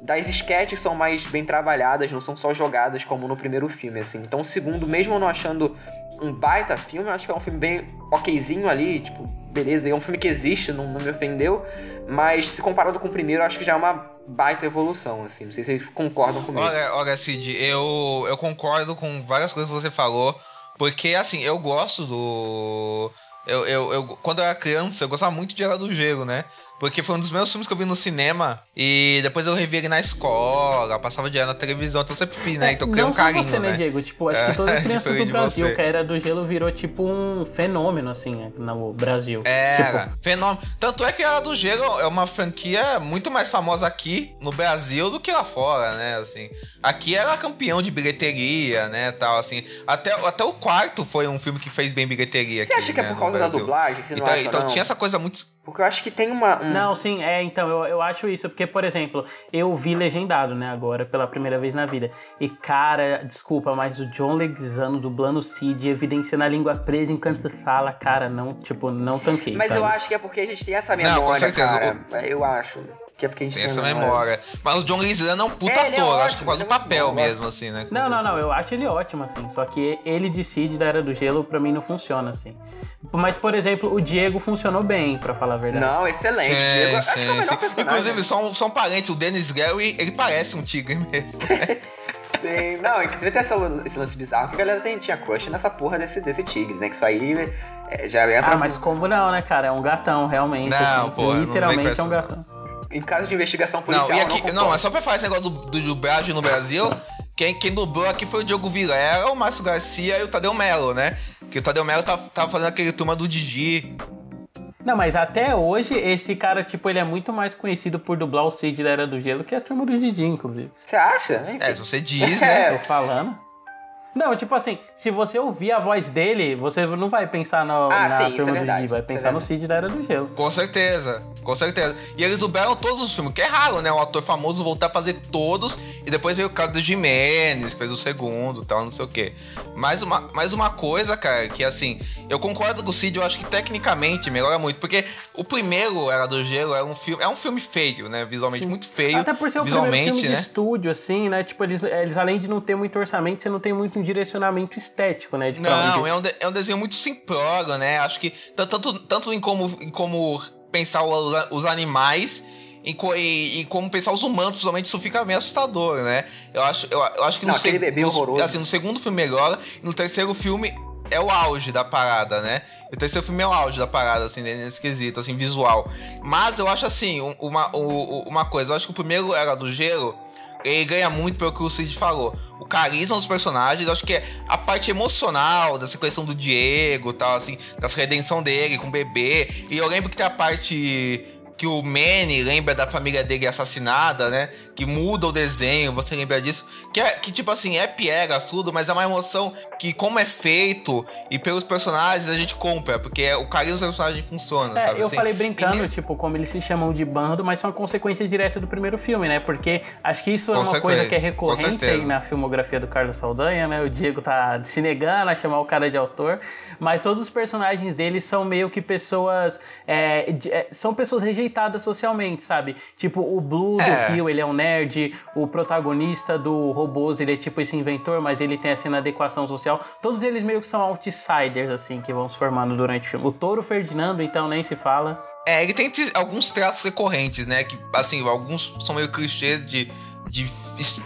das sketches são mais bem trabalhadas, não são só jogadas como no primeiro filme, assim. Então, o segundo, mesmo não achando um baita filme, acho que é um filme bem okzinho ali, tipo, beleza, é um filme que existe, não, não me ofendeu, mas se comparado com o primeiro, acho que já é uma baita evolução, assim. Não sei se vocês concordam comigo. Olha, olha Cid, eu, eu concordo com várias coisas que você falou, porque, assim, eu gosto do... Eu, eu, eu, quando eu era criança, eu gostava muito de Era do Gelo, né? Porque foi um dos meus filmes que eu vi no cinema. E depois eu revi ele na escola, passava direto na televisão, então eu sempre fiz, né? Então eu criei um carinho. Você, né, né, Diego? Tipo, acho é, que todas as crianças do Brasil, que a Era do Gelo virou tipo um fenômeno, assim, no Brasil. É, tipo... fenômeno. Tanto é que a Era do Gelo é uma franquia muito mais famosa aqui no Brasil do que lá fora, né? Assim, aqui era campeão de bilheteria, né? Tal, assim. Até, até o quarto foi um filme que fez bem bilheteria. Você aqui, acha que é né, é por causa da dublagem? Você então, não acha, então não? tinha essa coisa muito porque eu acho que tem uma. Um... Não, sim, é, então, eu, eu acho isso, porque, por exemplo, eu vi legendado, né, agora, pela primeira vez na vida. E, cara, desculpa, mas o John Leguizano dublando o Cid, evidenciando a língua presa enquanto você fala, cara, não, tipo, não tanquei. Mas sabe? eu acho que é porque a gente tem essa memória, não, com certeza. cara. Eu acho. Que é porque a gente tem essa memória. Mas o John Leguizamo é um puta É, ele é ator, ótimo, acho que quase ele do é papel bom, mesmo, assim, né? Não, não, não, eu acho ele ótimo, assim. Só que ele de Cid da Era do Gelo, pra mim, não funciona, assim. Mas, por exemplo, o Diego funcionou bem, pra falar a verdade. Não, excelente. Diego, acho que é o Sim, melhor sim, sim. personagem. Inclusive, só um, só um parênteses, o Dennis Gary, ele parece um tigre mesmo. Sim, não, inclusive tem essa, esse lance bizarro que a galera tem, tinha crush nessa porra desse, desse tigre, né? Que isso aí é, já entra. Ah, mas como não, né, cara? É um gatão, realmente. Não, assim, porra, não Literalmente é um gatão. Em caso de investigação Não, policial. e aqui, não, concordo. é só pra falar esse negócio do, do dublagem no Brasil. Quem, quem dublou aqui foi o Diogo Vilela, o Márcio Garcia e o Tadeu Melo, né? Que o Tadeu Melo tá, tava fazendo aquele turma do Didi. Não, mas até hoje, esse cara, tipo, ele é muito mais conhecido por dublar o Cid da Era do Gelo que a turma do Didi, inclusive. Você acha? Enfim. É, se você diz, né? Tô falando. Não, tipo assim, se você ouvir a voz dele, você não vai pensar no, Ah, na sim, é turma do verdade, Didi, vai isso é pensar no. Cid da Era do Gelo. Com certeza, com certeza. E eles dublaram todos os filmes, que é raro, né? Um ator famoso voltar a fazer todos. E depois veio o caso do Jimenez, que fez o segundo tal, não sei o quê. Mais uma, mais uma coisa, cara, que assim, eu concordo com o Cid, eu acho que tecnicamente melhora muito. Porque o primeiro Era do Gelo é um filme. É um filme feio, né? Visualmente muito feio. Até por ser o visualmente, filme né? de estúdio, assim, né? Tipo, eles, eles além de não ter muito orçamento, você não tem muito um direcionamento estético, né? Não, onde- é um, de- é um desenho muito simplório, né? Acho que tanto, tanto em, como, em como pensar os animais co- e, e como pensar os humanos, principalmente, isso fica meio assustador, né? Eu acho, eu, eu acho que no, Não, seg- bebê no- horroroso. assim, no segundo filme melhora, e no terceiro filme é o auge da parada, né? O terceiro filme é o auge da parada, assim, nesse quesito, assim, visual. Mas eu acho assim, um- uma, uma coisa, eu acho que o primeiro Era do Gelo, ele ganha muito pelo que o Cid falou. O carisma dos personagens, eu acho que é a parte emocional dessa questão do Diego e tal, assim, dessa redenção dele com o bebê. E eu lembro que tem a parte que o Manny lembra da família dele assassinada, né? Que muda o desenho, você lembra disso? Que, é, que tipo assim, é piega, tudo, mas é uma emoção que, como é feito e pelos personagens, a gente compra, porque é- o carinho dos personagens funciona, É, sabe? eu assim? falei brincando, nesse- tipo, como eles se chamam de bando, mas são uma consequência direta do primeiro filme, né? Porque acho que isso é uma coisa que é recorrente aí na filmografia do Carlos Saldanha, né? O Diego tá se negando a chamar o cara de autor, mas todos os personagens dele são meio que pessoas. é, é, são pessoas rejeitadas socialmente, sabe? Tipo, o Blue É. do Rio, ele é um nerd, o protagonista do Robôs, ele é tipo esse inventor, mas ele tem essa inadequação social. Todos eles meio que são outsiders, assim, que vão se formando durante o filme. O Touro Ferdinando, então, nem se fala. É, ele tem alguns traços recorrentes, né? Que, assim, alguns são meio clichês de, de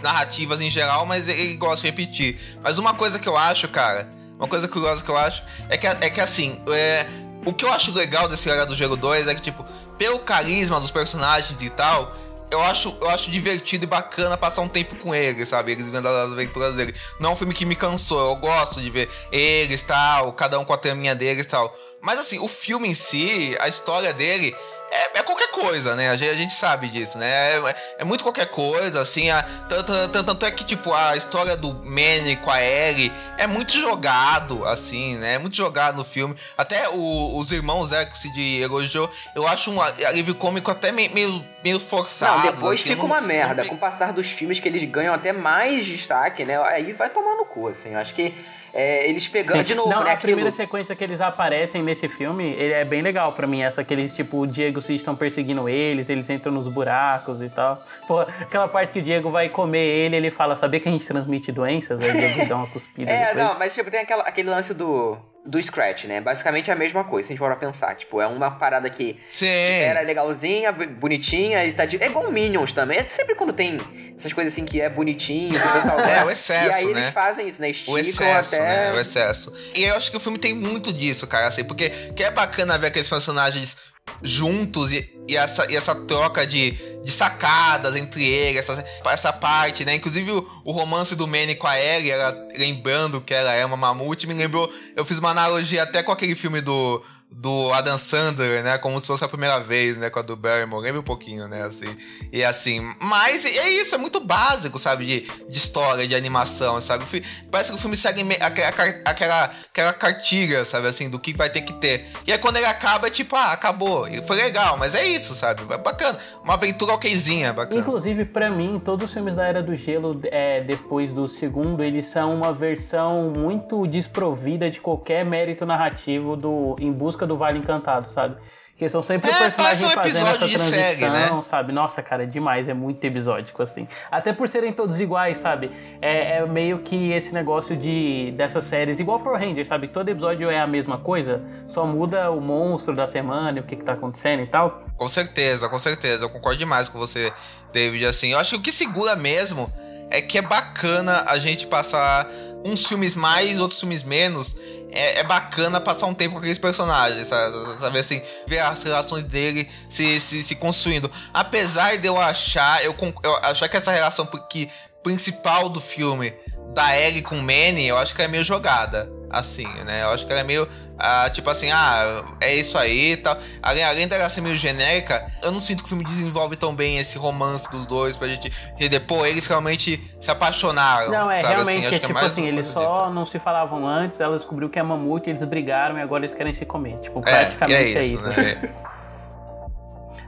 narrativas em geral, mas ele gosta de repetir. Mas uma coisa que eu acho, cara, uma coisa curiosa que eu acho, é que, é que assim, é, o que eu acho legal desse Era do Gelo 2 é que, tipo, pelo carisma dos personagens e tal, eu acho, eu acho divertido e bacana passar um tempo com eles, sabe? Eles vendo as aventuras deles. Não é um filme que me cansou, eu gosto de ver eles tal, cada um com a traminha deles tal. Mas assim, o filme em si, a história dele. É, é qualquer coisa, né? A gente, a gente sabe disso, né? É, é muito qualquer coisa, assim. A, tanto, tanto, tanto é que, tipo, a história do Manny com a Ellie é muito jogado, assim, né? É muito jogado no filme. Até o- os irmãos, né, que o Cid elogiou, eu acho um alívio cômico até meio, meio, meio forçado. Não, depois assim, fica eu uma não- merda. não- Com o passar dos filmes que eles ganham até mais destaque, né? Aí vai tomar no cu, assim. Eu acho que é, eles pegando de novo, Não, né? a Aquilo... primeira sequência que eles aparecem nesse filme, ele é bem legal pra mim. Essa que eles, tipo, o Diego e Cid estão perseguindo eles, eles entram nos buracos e tal. Pô, aquela parte que o Diego vai comer ele, ele fala, sabia que a gente transmite doenças? Aí o Diego dá uma cuspida É, depois. não, mas tipo, tem aquela, aquele lance do, do Scratch, né? Basicamente é a mesma coisa, se a gente for pensar. Tipo, é uma parada que Sim. era legalzinha, bonitinha, e tá de... É igual Minions também. É sempre quando tem essas coisas assim que é bonitinho, que o pessoal É, o excesso, E aí eles né? fazem isso, né? Esticam O excesso, até... né? O excesso. E eu acho que o filme tem muito disso, cara, assim, porque que é bacana ver aqueles personagens juntos e, e essa, e essa troca de, de sacadas entre eles, essa, essa parte, né? Inclusive o, o romance do Manny com a Ellie, ela lembrando que ela é uma mamute, me lembrou. Eu fiz uma analogia até com aquele filme do. Do Adam Sandler, né? Como se fosse a primeira vez, né? Com a do Barrymore. Lembra um pouquinho, né? Assim. E assim. Mas é isso, é muito básico, sabe? De, de história, de animação, sabe? Parece que o filme segue aquela, aquela, aquela cartilha, sabe? Assim, do que vai ter que ter. E aí quando ele acaba, é tipo, ah, acabou. E foi legal, mas é isso, sabe? É bacana. Uma aventura okzinha, bacana. Inclusive, pra mim, todos os filmes da Era do Gelo, é, depois do segundo, eles são uma versão muito desprovida de qualquer mérito narrativo do Em Busca do Vale Encantado, sabe? Que são sempre É, o personagem um fazendo essa transição, série, né? sabe? Nossa, cara, é demais, é muito episódico, assim. Até por serem todos iguais, sabe? É, é meio que esse negócio de dessas séries, igual Power Rangers, sabe? Todo episódio é a mesma coisa, só muda o monstro da semana, e o que, que tá acontecendo e tal. Com certeza, com certeza. Eu concordo demais com você, David. Assim, eu acho que o que segura mesmo é que é bacana a gente passar uns filmes mais, outros filmes menos. É, é bacana passar um tempo com aqueles personagens, sabe? assim, ver as relações dele se, se, se construindo. Apesar de eu achar, eu, eu achar que essa relação que, principal do filme da Ellie com o Manny, eu acho que é meio jogada. Assim, né? Eu acho que ela é meio. Ah, tipo assim, ah, é isso aí e tal. Além, além dela ser meio genérica, eu não sinto que o filme desenvolve tão bem esse romance dos dois pra gente entender, pô, eles realmente se apaixonaram. Não, é sabe? realmente, assim, é tipo mais assim, eles só dita. não se falavam antes, ela descobriu que é mamute, eles brigaram e agora eles querem se comer. Tipo, É, praticamente e é isso, é isso. né?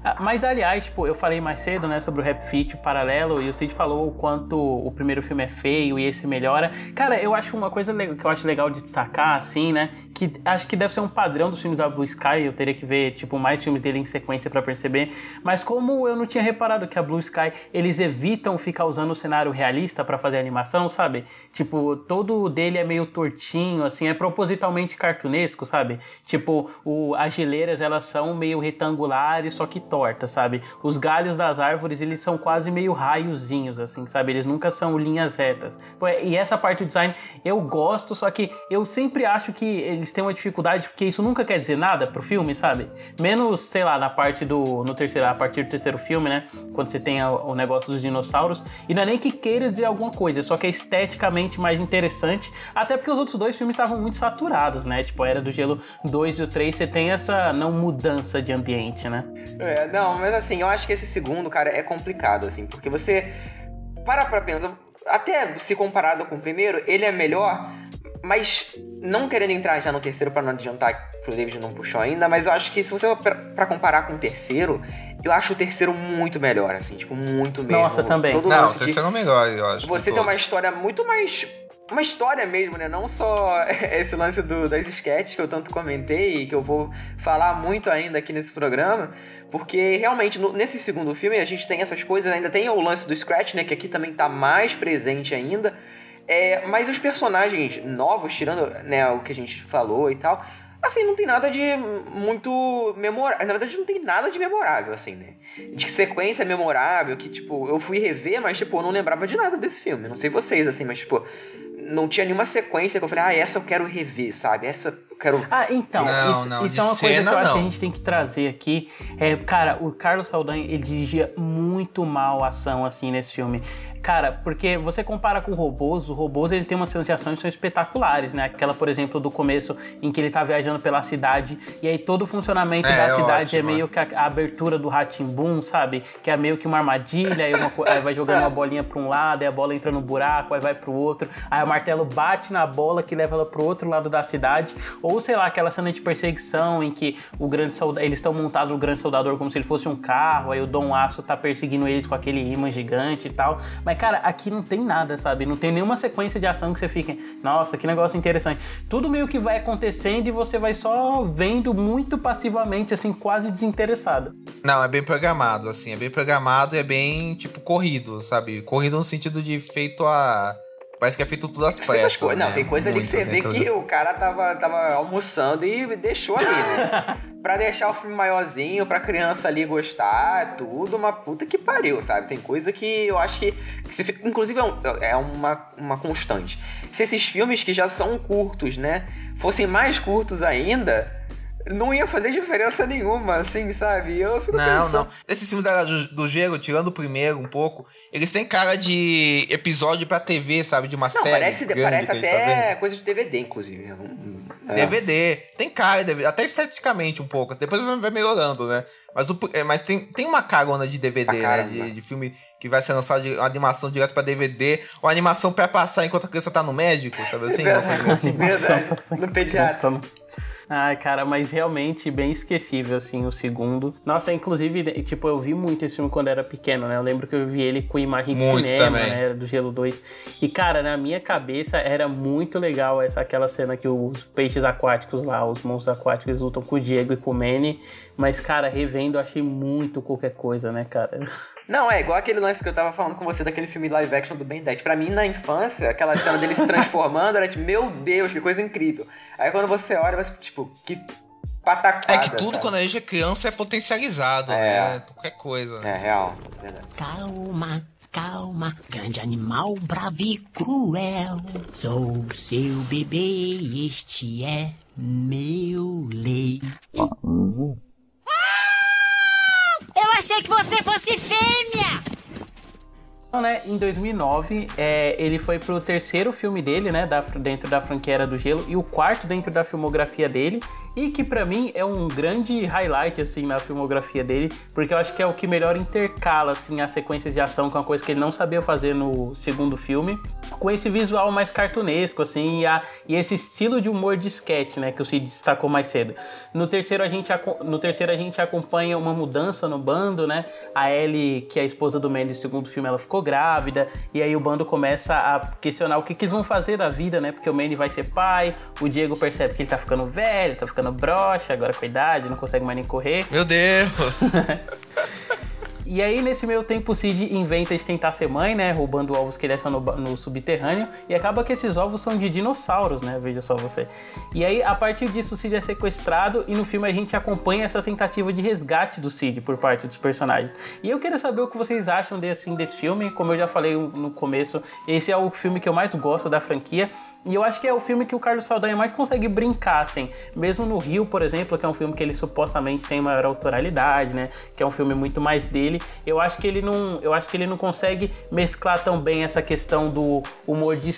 Ah, Mas, aliás, tipo, eu falei mais cedo, né, sobre o Rap Fit, paralelo, e o Cid falou o quanto o primeiro filme é feio e esse melhora. Cara, eu acho uma coisa que eu acho legal de destacar, assim, né, que acho que deve ser um padrão dos filmes da Blue Sky, eu teria que ver, tipo, mais filmes dele em sequência pra perceber, mas como eu não tinha reparado que a Blue Sky, eles evitam ficar usando o cenário realista pra fazer animação, sabe? Tipo, todo dele é meio tortinho, assim, é propositalmente cartunesco, sabe? Tipo, o, as geleiras, elas são meio retangulares, só que tortas, sabe? Os galhos das árvores, eles são quase meio raiozinhos, assim, sabe? Eles nunca são linhas retas. E essa parte do design eu gosto, só que eu sempre acho que eles têm uma dificuldade, porque isso nunca quer dizer nada pro filme, sabe? Menos, sei lá, na parte do. no terceiro, a partir do terceiro filme, né? Quando você tem o negócio dos dinossauros. E não é nem que queira dizer alguma coisa, só que é esteticamente mais interessante. Até porque os outros dois filmes estavam muito saturados, né? Tipo, a Era do Gelo 2 e o 3, você tem essa não mudança de ambiente, né? É, não, mas assim, eu acho que esse segundo, cara, é complicado, assim, porque você para pra pensar, até se comparado com o primeiro, ele é melhor, mas não querendo entrar já no terceiro pra não adiantar, pro David não puxou ainda, mas eu acho que se você for pra, pra comparar com o terceiro, eu acho o terceiro muito melhor, assim, tipo, muito mesmo. Nossa, também. Todo Não, o terceiro é o melhor, eu acho. você tem uma todos. história muito mais. Uma história mesmo, né? Não só esse lance do, das sketches que eu tanto comentei e que eu vou falar muito ainda aqui nesse programa. Porque realmente, no- nesse segundo filme, a gente tem essas coisas, ainda tem o lance do Scratch, né? Que aqui também tá mais presente ainda. É, mas os personagens novos, tirando né, o que a gente falou e tal, assim, não tem nada de muito memorável. Na verdade, não tem nada de memorável, assim, né? De sequência memorável, que, tipo, eu fui rever, mas, tipo, eu não lembrava de nada desse filme. Não sei vocês, assim, mas, tipo, não tinha nenhuma sequência que eu falei, ah, essa eu quero rever, sabe? Essa quero. Ah, então, Não, isso, não, isso é uma coisa que eu acho que a gente tem que trazer aqui. É, cara, o Carlos Saldanha, ele dirigia muito mal a ação, assim, nesse filme. Cara, porque você compara com robôs, o robôs ele tem umas ação que são espetaculares, né? Aquela, por exemplo, do começo em que ele tá viajando pela cidade e aí todo o funcionamento É, da é cidade é ótimo, meio que a, a abertura do Boom, sabe? Que é meio que uma armadilha, aí, uma aí vai jogando uma bolinha pra um lado, aí a bola entra no buraco, aí vai pro outro, aí o martelo bate na bola que leva ela pro outro lado da cidade, ou sei lá, aquela cena de perseguição em que o grande soldado, eles estão montados no grande soldador como se ele fosse um carro, aí o Dom Aço tá perseguindo eles com aquele imã gigante e tal. Mas cara, aqui não tem nada, sabe? Não tem nenhuma sequência de ação que você fique, nossa, que negócio interessante. Tudo meio que vai acontecendo e você vai só vendo muito passivamente, assim, quase desinteressado. Não, é bem programado, assim, é bem programado e é bem, tipo, corrido, sabe? Corrido no sentido de feito a. Parece que é feito tudo às pressas. coisas. Não, né? tem coisa ali que Muito, você assim, vê que o cara tava, tava almoçando e deixou ali, né? pra deixar o filme maiorzinho, pra criança ali gostar, tudo, uma puta que pariu, sabe? Tem coisa que eu acho que. que se inclusive é, um- é uma, uma constante. Se esses filmes que já são curtos, né, fossem mais curtos ainda. Não ia fazer diferença nenhuma, assim, sabe? Eu fico Não, pensando. não. Esses filmes da, do, do Gelo, tirando o primeiro um pouco, eles têm cara de episódio pra TV, sabe? De uma Não, série. parece, grande parece tá até vendo. coisa de DVD, inclusive. É. DVD. Tem cara, de DVD, até esteticamente um pouco. Depois vai melhorando, né? Mas, o, é, mas tem, tem uma carona de DVD, Pra né? De, de filme que vai ser lançado de animação direto pra DVD, ou animação pra passar enquanto a criança tá no médico, sabe assim? Uma coisa assim. Verdade. No pediatra. Ai, cara, mas realmente bem esquecível, assim, o segundo. Nossa, inclusive, tipo, eu vi muito esse filme quando era pequeno, né? Eu lembro que eu vi ele com imagem de Muito cinema, também. né? Do Gelo 2. E, cara, na minha cabeça era muito legal essa aquela cena que os peixes aquáticos lá, os monstros aquáticos, lutam com o Diego e com o Manny. Mas, cara, revendo, eu achei muito qualquer coisa, né, cara? Não, é igual aquele lance que eu tava falando com você daquele filme live action do Ben 10. Pra mim, na infância, aquela cena dele se transformando era tipo, meu Deus, que coisa incrível. Aí quando você olha, você, tipo, que patacada. É que tudo sabe? quando a gente é criança é potencializado, É. né? Qualquer coisa. É, real. Verdade. Calma, calma, grande animal bravo e cruel. Sou seu bebê e este é meu leite. Achei que você fosse fêmea! Né, em 2009, é, ele foi pro terceiro filme dele, né, da- dentro da franquia Era do Gelo, e o quarto dentro da filmografia dele, e que pra mim é um grande highlight, assim, na filmografia dele, porque eu acho que é o que melhor intercala, assim, as sequências de ação com a coisa que ele não sabia fazer no segundo filme, com esse visual mais cartunesco, assim, e, a- e esse estilo de humor de sketch, né, que o Cid destacou mais cedo. No terceiro, a gente, no terceiro, a gente acompanha uma mudança no bando, né, a Ellie, que é a esposa do Mandy, no segundo filme, ela ficou grávida, e aí o bando começa a questionar o que, que eles vão fazer da vida, né? Porque o Manny vai ser pai, o Diego percebe que ele tá ficando velho, tá ficando broxa, agora com a idade, não consegue mais nem correr. Meu Deus! E aí, nesse meio tempo, o Cid inventa de tentar ser mãe, né? Roubando ovos que ele achou no, no subterrâneo. E acaba que esses ovos são de dinossauros, né? Veja só você. E aí, a partir disso, o Cid é sequestrado. E no filme a gente acompanha essa tentativa de resgate do Cid por parte dos personagens. E eu queria saber o que vocês acham de, assim, desse filme. Como eu já falei no começo, esse é o filme que eu mais gosto da franquia. E eu acho que é o filme que o Carlos Saldanha mais consegue brincar, assim. Mesmo no Rio, por exemplo, que é um filme que ele supostamente tem maior autoralidade, né? Que é um filme muito mais dele. Eu acho que ele não, eu acho que ele não consegue mesclar tão bem essa questão do humor de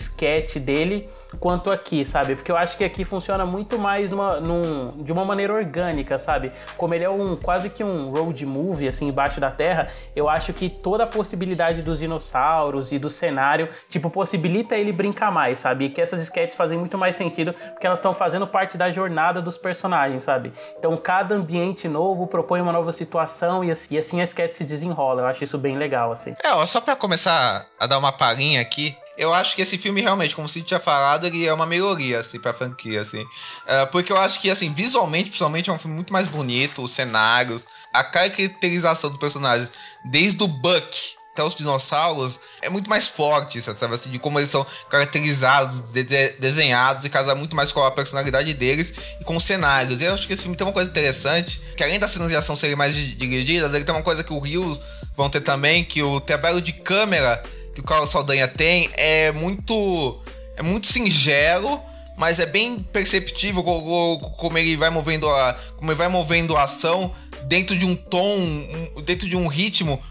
dele quanto aqui, sabe? Porque eu acho que aqui funciona muito mais numa, num- de uma maneira orgânica, sabe? Como ele é um quase que um road movie assim embaixo da terra, eu acho que toda a possibilidade dos dinossauros e do cenário, tipo, possibilita ele brincar mais, sabe? E que essas sketches fazem muito mais sentido porque elas estão fazendo parte da jornada dos personagens, sabe? Então cada ambiente novo propõe uma nova situação e assim, e assim a sketch se desenrola. Eu acho isso bem legal, assim. É, ó, só pra começar a dar uma palhinha aqui, eu acho que esse filme realmente, como o Cid tinha falado, ele é uma melhoria, assim, pra franquia, assim. É, porque eu acho que, assim, visualmente, principalmente, é um filme muito mais bonito, os cenários, a caracterização do personagem, desde o Buck até os dinossauros, é muito mais forte, sabe? Assim, de como eles são caracterizados, de- desenhados, e casa muito mais com a personalidade deles e com os cenários. E eu acho que esse filme tem uma coisa interessante, que além das cenas de ação serem mais di- dirigidas, ele tem uma coisa que o Rios vão ter também, que o trabalho de câmera que o Carlos Saldanha tem é muito é muito singelo, mas é bem perceptível co- co- como ele vai movendo a como ele vai movendo a ação dentro de um tom, dentro de um ritmo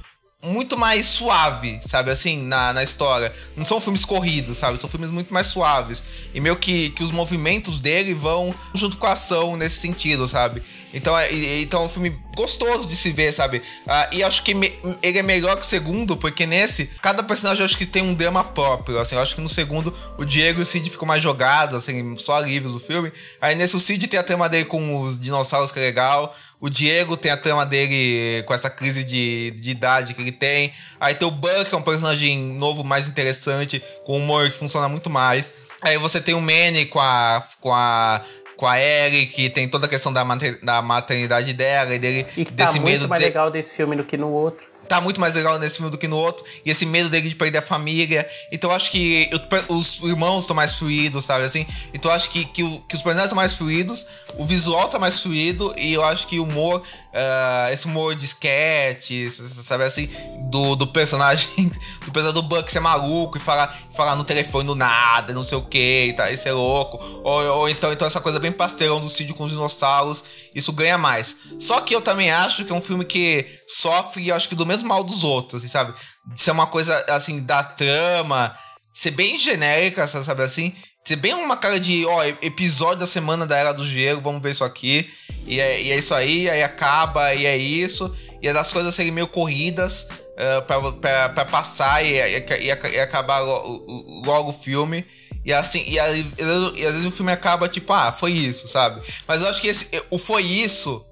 muito mais suave, sabe, assim, na, na história. Não são filmes corridos, sabe? São filmes muito mais suaves. E meio que, que os movimentos dele vão junto com a ação nesse sentido, sabe? Então é, então é um filme gostoso de se ver, sabe? Ah, e acho que me- ele é melhor que o segundo, porque nesse, cada personagem acho que tem um drama próprio. Assim, eu acho que no segundo o Diego e o Cid ficam mais jogados, assim, só alívios do filme. Aí nesse o Cid tem a trama dele com os dinossauros, que é legal. O Diego tem a trama dele com essa crise de, de idade que ele tem. Aí tem o Buck, que é um personagem novo, mais interessante, com humor que funciona muito mais. Aí você tem o Manny com a. com a. com a Ellie, que tem toda a questão da, mater- da maternidade dela e dele. E que tá desse muito medo mais de- legal desse filme do que no outro. Tá muito mais legal nesse filme do que no outro. E esse medo dele de perder a família. Então eu acho que os- os irmãos estão mais fluidos, sabe assim? Então eu acho que, que, o- que os personagens estão mais fluidos, o visual tá mais fluido, e eu acho que o humor, ah, esse humor de sketch, sabe assim, do, do personagem, do personagem do Buck ser maluco e falar, falar no telefone do nada, não sei o que, tá, isso é louco. Ou, ou então, então essa coisa bem pastelão do Cid com os dinossauros, isso ganha mais. Só que eu também acho que é um filme que sofre, acho que do mesmo mal dos outros, assim, sabe? De ser uma coisa, assim, da trama, ser bem genérica, sabe assim? Ser bem uma cara de, ó, episódio da semana da Era do Gelo, vamos ver isso aqui. E é, e é isso aí, aí acaba, e é isso. E as coisas serem meio corridas uh, pra, pra passar e, e, e, acabar lo- lo- logo o filme. E assim, e às vezes o filme acaba tipo, ah, foi isso, sabe? Mas eu acho que esse, o foi isso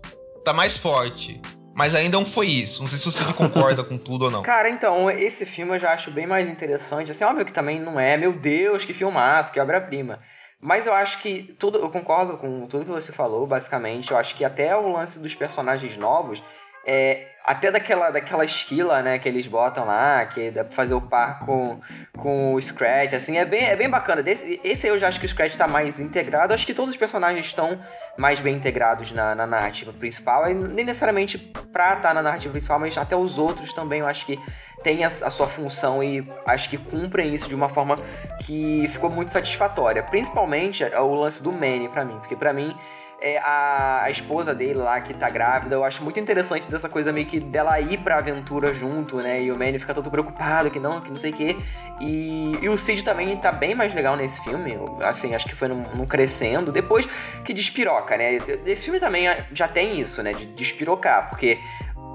tá mais forte. Mas ainda não foi isso. Não sei se você concorda com tudo ou não. Cara, então, esse filme eu já acho bem mais interessante. Assim, óbvio que também não é, meu Deus, que filmaço, que obra-prima. Mas eu acho que tudo, eu concordo com tudo que você falou, basicamente. Eu acho que até o lance dos personagens novos é, até daquela, daquela esquila, né, que eles botam lá, que dá pra fazer o par com, com o Scratch, assim, é bem, é bem bacana. Desse, esse eu já acho que o Scratch tá mais integrado. Acho que todos os personagens estão mais bem integrados na, na narrativa principal. E nem necessariamente pra estar tá na narrativa principal, mas até os outros também eu acho que tem a, a, sua função e acho que cumprem isso de uma forma que ficou muito satisfatória. Principalmente o lance do Manny para mim, porque para mim é, a, a, esposa dele lá que tá grávida, eu acho muito interessante dessa coisa meio que dela ir pra aventura junto, né? E o Manny fica todo preocupado que não, que não sei o quê. E, e o Cid também tá bem mais legal nesse filme, assim, acho que foi num, num crescendo. Depois que despiroca, né? Esse filme também já tem isso, né? De despirocar, porque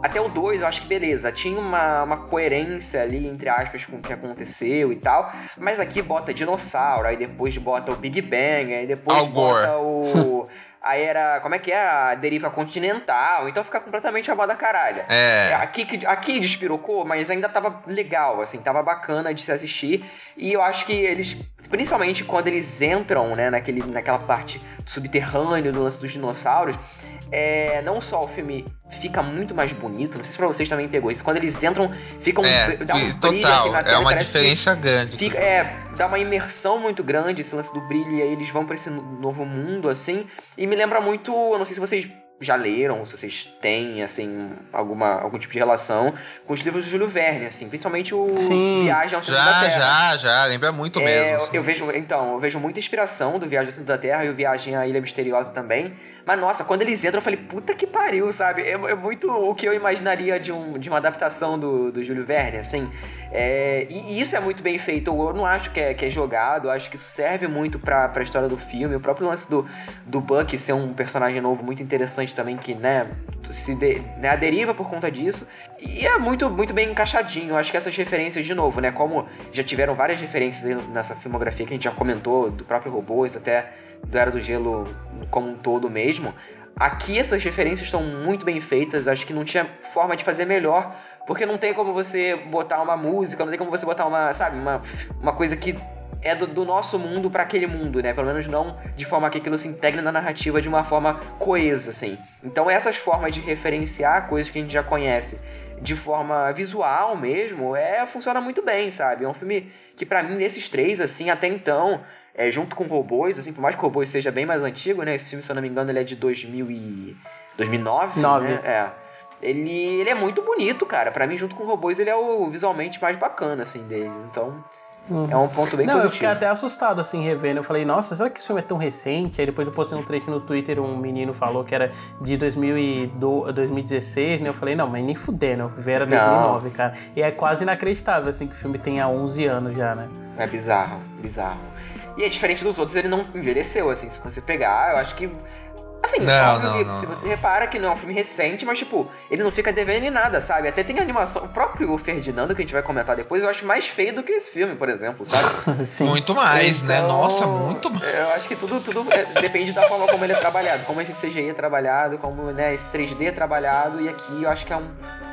até o 2 eu acho que beleza, tinha uma, uma coerência ali, entre aspas, com o que aconteceu e tal. Mas aqui bota dinossauro, aí depois bota o Big Bang, aí depois Al bota o. Aí era, como é que é? A deriva continental. Então fica completamente abada caralho. É. Aqui, aqui despirocou, mas ainda tava legal, assim, tava bacana de se assistir. E eu acho que eles, principalmente quando eles entram, né, naquele, naquela parte subterrâneo do lance dos dinossauros, é, não só o filme fica muito mais bonito, não sei se pra vocês também pegou isso, quando eles entram, ficam é, dá um total, brilho, assim, na tela, é uma diferença grande. Fica, é, dá uma imersão muito grande esse lance do brilho e aí eles vão para esse novo mundo assim, e me lembra muito, eu não sei se vocês já leram, se vocês têm, assim, alguma, algum tipo de relação com os livros do Júlio Verne, assim, principalmente o Sim. Viagem ao Centro já, da Terra. Já, já, lembra muito é, mesmo. Assim. Eu vejo, então, eu vejo muita inspiração do Viagem ao Centro da Terra e o Viagem à Ilha Misteriosa também, mas, nossa, quando eles entram, eu falei, puta que pariu, sabe? É, é muito o que eu imaginaria de, um, de uma adaptação do, do Júlio Verne, assim. É, e, e, isso é muito bem feito. Eu não acho que é, que é jogado, eu acho que isso serve muito pra, pra história do filme. O próprio lance do, do Buck ser um personagem novo muito interessante também, que, né, se de, né, deriva por conta disso. E é muito, muito bem encaixadinho. Eu acho que essas referências, de novo, né, como já tiveram várias referências nessa filmografia que a gente já comentou, do próprio Robôs até do Era do Gelo como um todo mesmo. Aqui essas referências estão muito bem feitas, acho que não tinha forma de fazer melhor, porque não tem como você botar uma música, não tem como você botar uma, sabe, uma, uma coisa que é do, do nosso mundo para aquele mundo, né? Pelo menos não de forma que aquilo se integre na narrativa de uma forma coesa, assim. Então essas formas de referenciar coisas que a gente já conhece de forma visual mesmo, é funciona muito bem, sabe? É um filme que para mim desses três assim até então é, junto com Robôs, assim, por mais que Robôs seja bem mais antigo, né? Esse filme, se eu não me engano, ele é de 2000 e... 2009, 9. né? É. Ele, ele é muito bonito, cara. Para mim, junto com Robôs, ele é o visualmente mais bacana, assim, dele. Então, Uhum. É um ponto bem não, positivo. eu fiquei até assustado, assim, revendo. Eu falei, nossa, será que esse filme é tão recente? Aí depois eu postei um trecho no Twitter, um menino falou que era de 2016, né? Eu falei, não, mas nem fudendo, eu era 2009, não. cara. E é quase inacreditável, assim, que o filme tenha 11 anos já, né? É bizarro, bizarro. E é diferente dos outros, ele não envelheceu, assim, se você pegar, eu acho que Assim, não, não, não, se você repara que não é um filme recente, mas tipo, ele não fica devendo em nada, sabe? Até tem animação. O próprio Ferdinando, que a gente vai comentar depois, eu acho mais feio do que esse filme, por exemplo, sabe? muito mais, né? então, né? Nossa, muito mais. Eu acho que tudo, tudo é, depende da forma como ele é trabalhado, como esse CGI é trabalhado, como né, esse 3D é trabalhado, e aqui eu acho que é um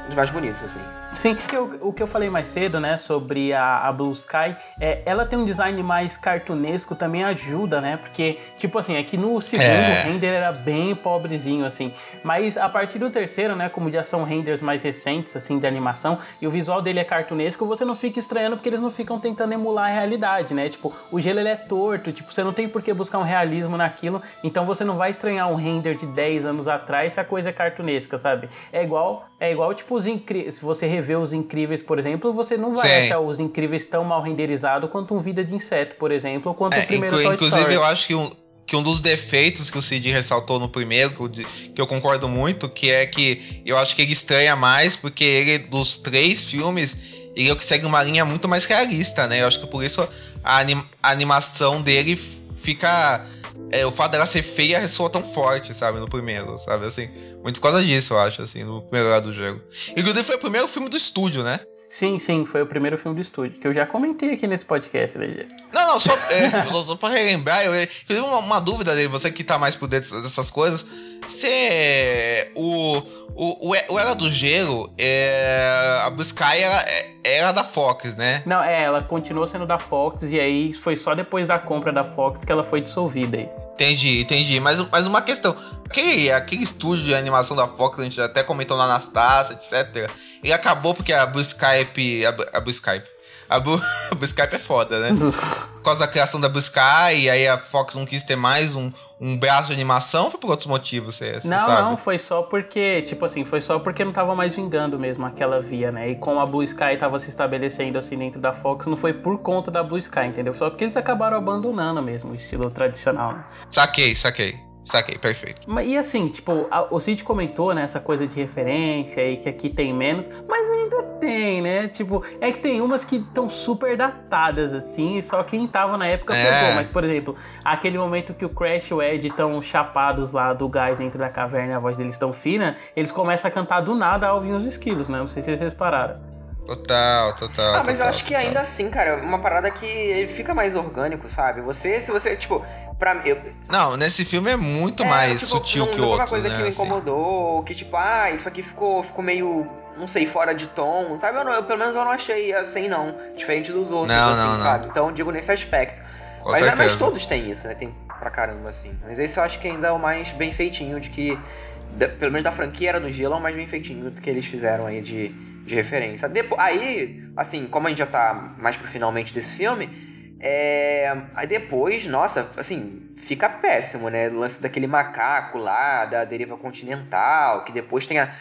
dos mais bonitos, assim. Sim, o, o que eu falei mais cedo, né, sobre a, a Blue Sky, é, ela tem um design mais cartunesco, também ajuda, né? Porque, tipo assim, aqui no segundo é. o render era bem pobrezinho, assim. Mas a partir do terceiro, né, como já são renders mais recentes, assim, de animação, e o visual dele é cartunesco, você não fica estranhando porque eles não ficam tentando emular a realidade, né? Tipo, o gelo ele é torto, tipo, você não tem por que buscar um realismo naquilo, então você não vai estranhar um render de 10 anos atrás se a coisa é cartunesca, sabe? É igual, é igual, tipo, os incríveis. Se você rever os incríveis, por exemplo, você não vai Sim. achar os incríveis tão mal renderizados quanto um Vida de Inseto, por exemplo, ou quanto é, o primeiro inclu Inclusive, Story. eu acho que um, que um dos defeitos que o Cid ressaltou no primeiro, que eu concordo muito, que é que eu acho que ele estranha mais, porque ele, dos três filmes, ele é que segue uma linha muito mais realista, né? Eu acho que por isso a, anim a animação dele fica. É, o fato dela ser feia ressoa tão forte, sabe? No primeiro, sabe? Assim, muito por causa disso, eu acho, assim, no primeiro lado do jogo. Inclusive foi o primeiro filme do estúdio, né? Sim, sim, foi o primeiro filme do estúdio, que eu já comentei aqui nesse podcast, né, Não, Não, só, é, só, só pra relembrar, eu, tive uma, uma dúvida aí, você que tá mais por dentro dessas coisas. Se o, o, o, o Era do Gelo, é, a Sky era, é, era da Fox, né? Não, é, ela continuou sendo da Fox e aí foi só depois da compra da Fox que ela foi dissolvida aí. Entendi, entendi. Mas, mas uma questão. Aquele, aquele estúdio de animação da Fox, a gente até comentou na Anastácia, etc. Ele acabou porque a Blue Skype. A, a Blue Skype. A Blue, a Blue Skype é foda, né? Por causa da criação da Blue Sky, e aí a Fox não quis ter mais um, um braço de animação, foi por outros motivos, você, você Não, sabe? não, foi só porque, tipo assim, foi só porque não tava mais vingando mesmo aquela via, né? E como a Blue Sky tava se estabelecendo assim dentro da Fox, não foi por conta da Blue Sky, entendeu? Só porque eles acabaram abandonando mesmo o estilo tradicional, né? Saquei, saquei. Saquei, perfeito. E assim, tipo, a- o Cid comentou, né, essa coisa de referência e que aqui tem menos, mas ainda tem, né? Tipo, é que tem umas que estão super datadas, assim, e só quem tava na época É. pegou. Mas, por exemplo, aquele momento que o Crash e o Ed estão chapados lá do gás dentro da caverna e a voz deles tão fina, eles começam a cantar do nada ao ouvir os esquilos, né? Não sei se vocês repararam. Total, total. Ah, mas eu total, acho que total. ainda assim, cara, uma parada que ele fica mais orgânico, sabe? Você, se você, tipo, pra eu, Não, nesse filme é muito é, mais tipo, sutil não, que o foi uma outro, coisa né? que me assim. incomodou, que tipo, ah, isso aqui ficou, ficou meio, não sei, fora de tom, sabe? Eu, não- eu, pelo menos eu não achei assim, não. Diferente dos outros, Não, assim, não, não. sabe? Então, eu digo nesse aspecto. Com mas, mas certeza. todos têm isso, né? Tem pra caramba, assim. Mas esse eu acho que ainda é o mais bem feitinho de que. da- pelo menos da franquia era do gelo, é o mais bem feitinho do que eles fizeram aí de, de referência. Depo- aí, assim, como a gente já tá mais pro finalmente desse filme, é, aí depois, nossa, assim, fica péssimo, né? O lance daquele macaco lá, da deriva continental, que depois tem a.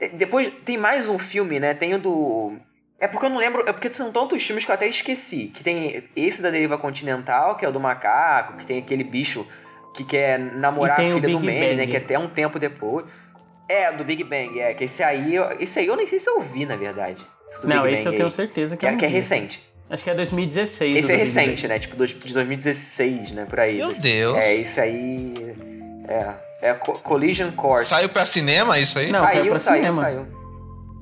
é, Depois tem mais um filme, né? Tem o do. É porque eu não lembro. É porque são tantos filmes que eu até esqueci. Que tem esse da deriva continental, que é o do macaco, que tem aquele bicho que quer namorar a filha do Manny, né? Que até um tempo depois. É, do Big Bang, é. Que esse aí. Esse aí eu nem sei se eu vi, na verdade. Esse não, Big esse Bang eu tenho aí. certeza que, é, não que é recente. Acho que é 2016. Esse é recente, Bang. né? Tipo, dois- de 2016, né? Por aí. Meu Dois- Deus. É, esse aí. É. É Co- Collision Course. Saiu pra cinema isso aí? Não, saiu saiu, saiu, saiu.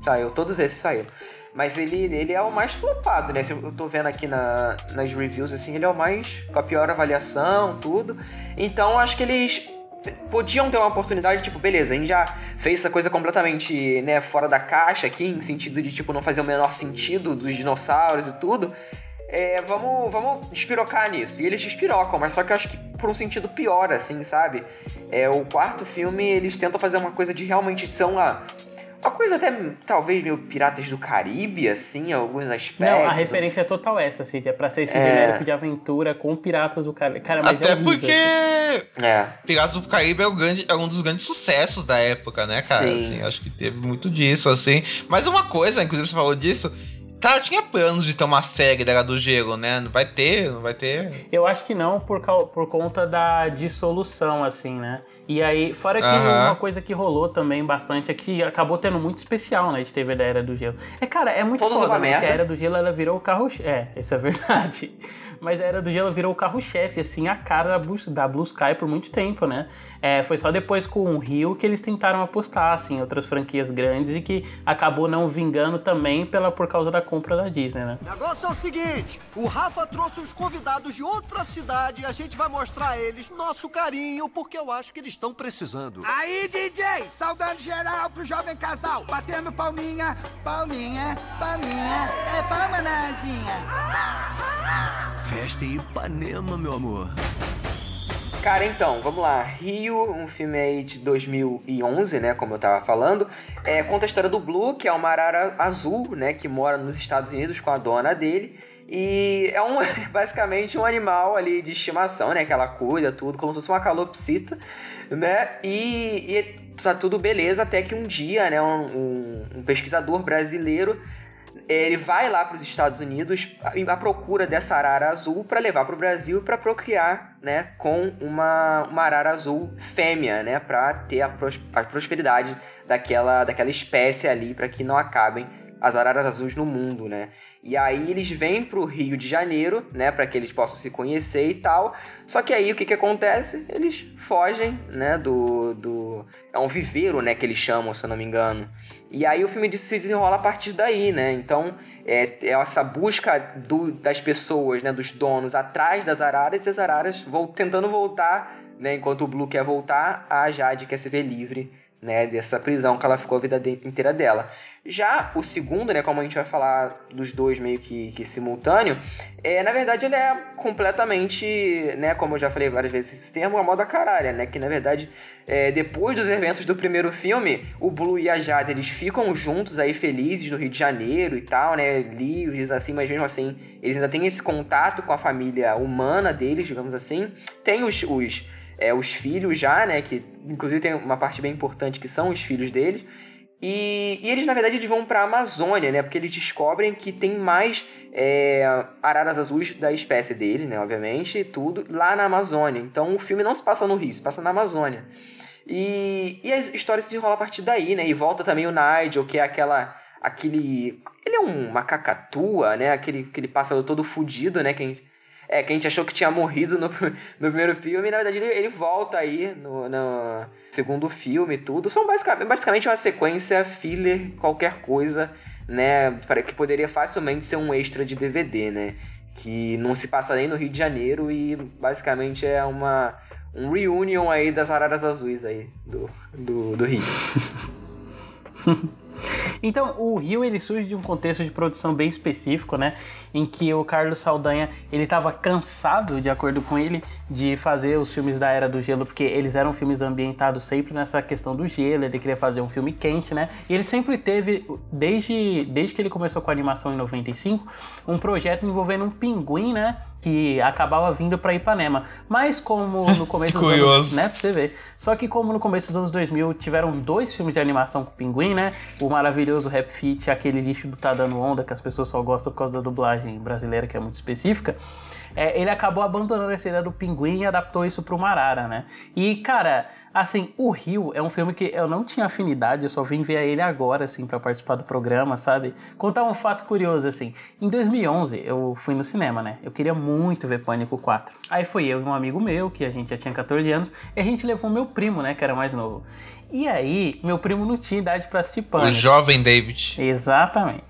Saiu, todos esses saíram. Mas ele, ele é o mais flopado, né? Eu tô vendo aqui na, nas reviews, assim, ele é o mais. com a pior avaliação, tudo. Então acho que eles podiam ter uma oportunidade, tipo, beleza, a gente já fez essa coisa completamente, né, fora da caixa aqui, em sentido de, tipo, não fazer o menor sentido dos dinossauros e tudo. É, vamos, vamos despirocar nisso. E eles despirocam, mas só que eu acho que por um sentido pior, assim, sabe? É, o quarto filme, eles tentam fazer uma coisa de realmente são a. Uma coisa até, talvez, meio Piratas do Caribe, assim, alguns aspectos. Não, a referência é total essa, Cid. É pra ser esse É. genérico de aventura com piratas do cara. Cara, mas Até é horrível. porque É. Piratas do Caribe é, o grande, é um dos grandes sucessos da época, né, cara? Sim. Assim, acho que teve muito disso, assim. Mas uma coisa, inclusive você falou disso, tá, tinha planos de ter uma série da Era do Gelo, né? Não vai ter, não vai ter. Eu acho que não por, por conta da dissolução, assim, né? E aí, fora que uma coisa que rolou também bastante é que acabou tendo muito especial, né? De TV da Era do Gelo. É, cara, é muito Todos foda, né? a Era do Gelo, ela virou o carro... É, isso é verdade. Mas a Era do Gelo virou o carro-chefe, assim, a cara da Blue, da Blue Sky por muito tempo, né? É, foi só depois com o Rio que eles tentaram apostar, assim, em outras franquias grandes e que acabou não vingando também pela, por causa da compra da Disney, né? O negócio é o seguinte: o Rafa trouxe uns convidados de outra cidade e a gente vai mostrar a eles nosso carinho, porque eu acho que eles estão precisando. Aí, DJ, saudando geral pro jovem casal, batendo palminha, palminha, palminha, é palma nazinha. Festa em Ipanema, meu amor. Cara, então, vamos lá. Rio, um filme aí de 2011, né, como eu tava falando, é, conta a história do Blue, que é uma arara azul, né, que mora nos Estados Unidos com a dona dele. E é um, basicamente um animal ali de estimação, né, que ela cuida, tudo, como se fosse uma calopsita, né, e, e tá tudo beleza até que um dia, né, um, um- um pesquisador brasileiro ele vai lá para os Estados Unidos à procura dessa arara azul para levar para o Brasil para procriar, né, com uma, uma arara azul fêmea, né, para ter a, pros- a prosperidade daquela, daquela espécie ali, para que não acabem as araras azuis no mundo, né? E aí eles vêm pro Rio de Janeiro, né, para que eles possam se conhecer e tal. Só que aí o que que acontece? Eles fogem, né, do, do... É um viveiro, né, que eles chamam, se eu não me engano. E aí o filme se desenrola a partir daí, né? Então é, é essa busca do, das pessoas, né, dos donos, atrás das araras e as araras vou, tentando voltar, né, enquanto o Blue quer voltar, a Jade quer se ver livre né, dessa prisão que ela ficou a vida de, inteira dela. Já o segundo, né, como a gente vai falar dos dois meio que, que simultâneo, é, na verdade ele é completamente, né, como eu já falei várias vezes esse termo, a moda caralha, né, que na verdade é, depois dos eventos do primeiro filme, o Blue e a Jade, eles ficam juntos aí felizes no Rio de Janeiro e tal, né, livres assim, mas mesmo assim, eles ainda têm esse contato com a família humana deles, digamos assim. Tem os, os é, os filhos já, né? Que inclusive tem uma parte bem importante que são os filhos deles. E, e eles, na verdade, eles vão para a Amazônia, né? Porque eles descobrem que tem mais é, araras azuis da espécie deles, né? Obviamente, e tudo, lá na Amazônia. Então o filme não se passa no Rio, se passa na Amazônia. E, e a história se desenrola a partir daí, né? E volta também o Nigel, que é aquela. aquele. Ele é um, uma cacatua, né? Aquele, aquele pássaro todo fudido, né? Que é, que a gente achou que tinha morrido no, no primeiro filme, e na verdade ele, ele volta aí no, no segundo filme e tudo. São basicamente, basicamente uma sequência filler, qualquer coisa, né? Que poderia facilmente ser um extra de DVD, né? Que não se passa nem no Rio de Janeiro e basicamente é uma um reunion aí das araras azuis aí do, do, do Rio. Então, o Rio ele surge de um contexto de produção bem específico, né? Em que o Carlos Saldanha ele estava cansado, de acordo com ele, de fazer os filmes da Era do Gelo, porque eles eram filmes ambientados sempre nessa questão do gelo. Ele queria fazer um filme quente, né? E ele sempre teve, desde, desde que ele começou com a animação em 95, um projeto envolvendo um pinguim, né? Que acabava vindo para Ipanema. Mas como no começo dos Curioso. anos, né, pra você ver. Só que como no começo dos anos 2000 tiveram dois filmes de animação com o Pinguim, né? O maravilhoso Rap Fit, aquele lixo do Tá Dando Onda, que as pessoas só gostam por causa da dublagem brasileira, que é muito específica. É, ele acabou abandonando essa ideia do Pinguim e adaptou isso pro Marara, né? E, cara, assim, O Rio é um filme que eu não tinha afinidade, eu só vim ver ele agora, assim, para participar do programa, sabe? Contar um fato curioso, assim. Em 2011, eu fui no cinema, né? Eu queria muito ver Pânico 4. Aí foi eu e um amigo meu, que a gente já tinha 14 anos, e a gente levou meu primo, né, que era mais novo. E aí, meu primo não tinha idade para assistir Pânico. O jovem David. Exatamente.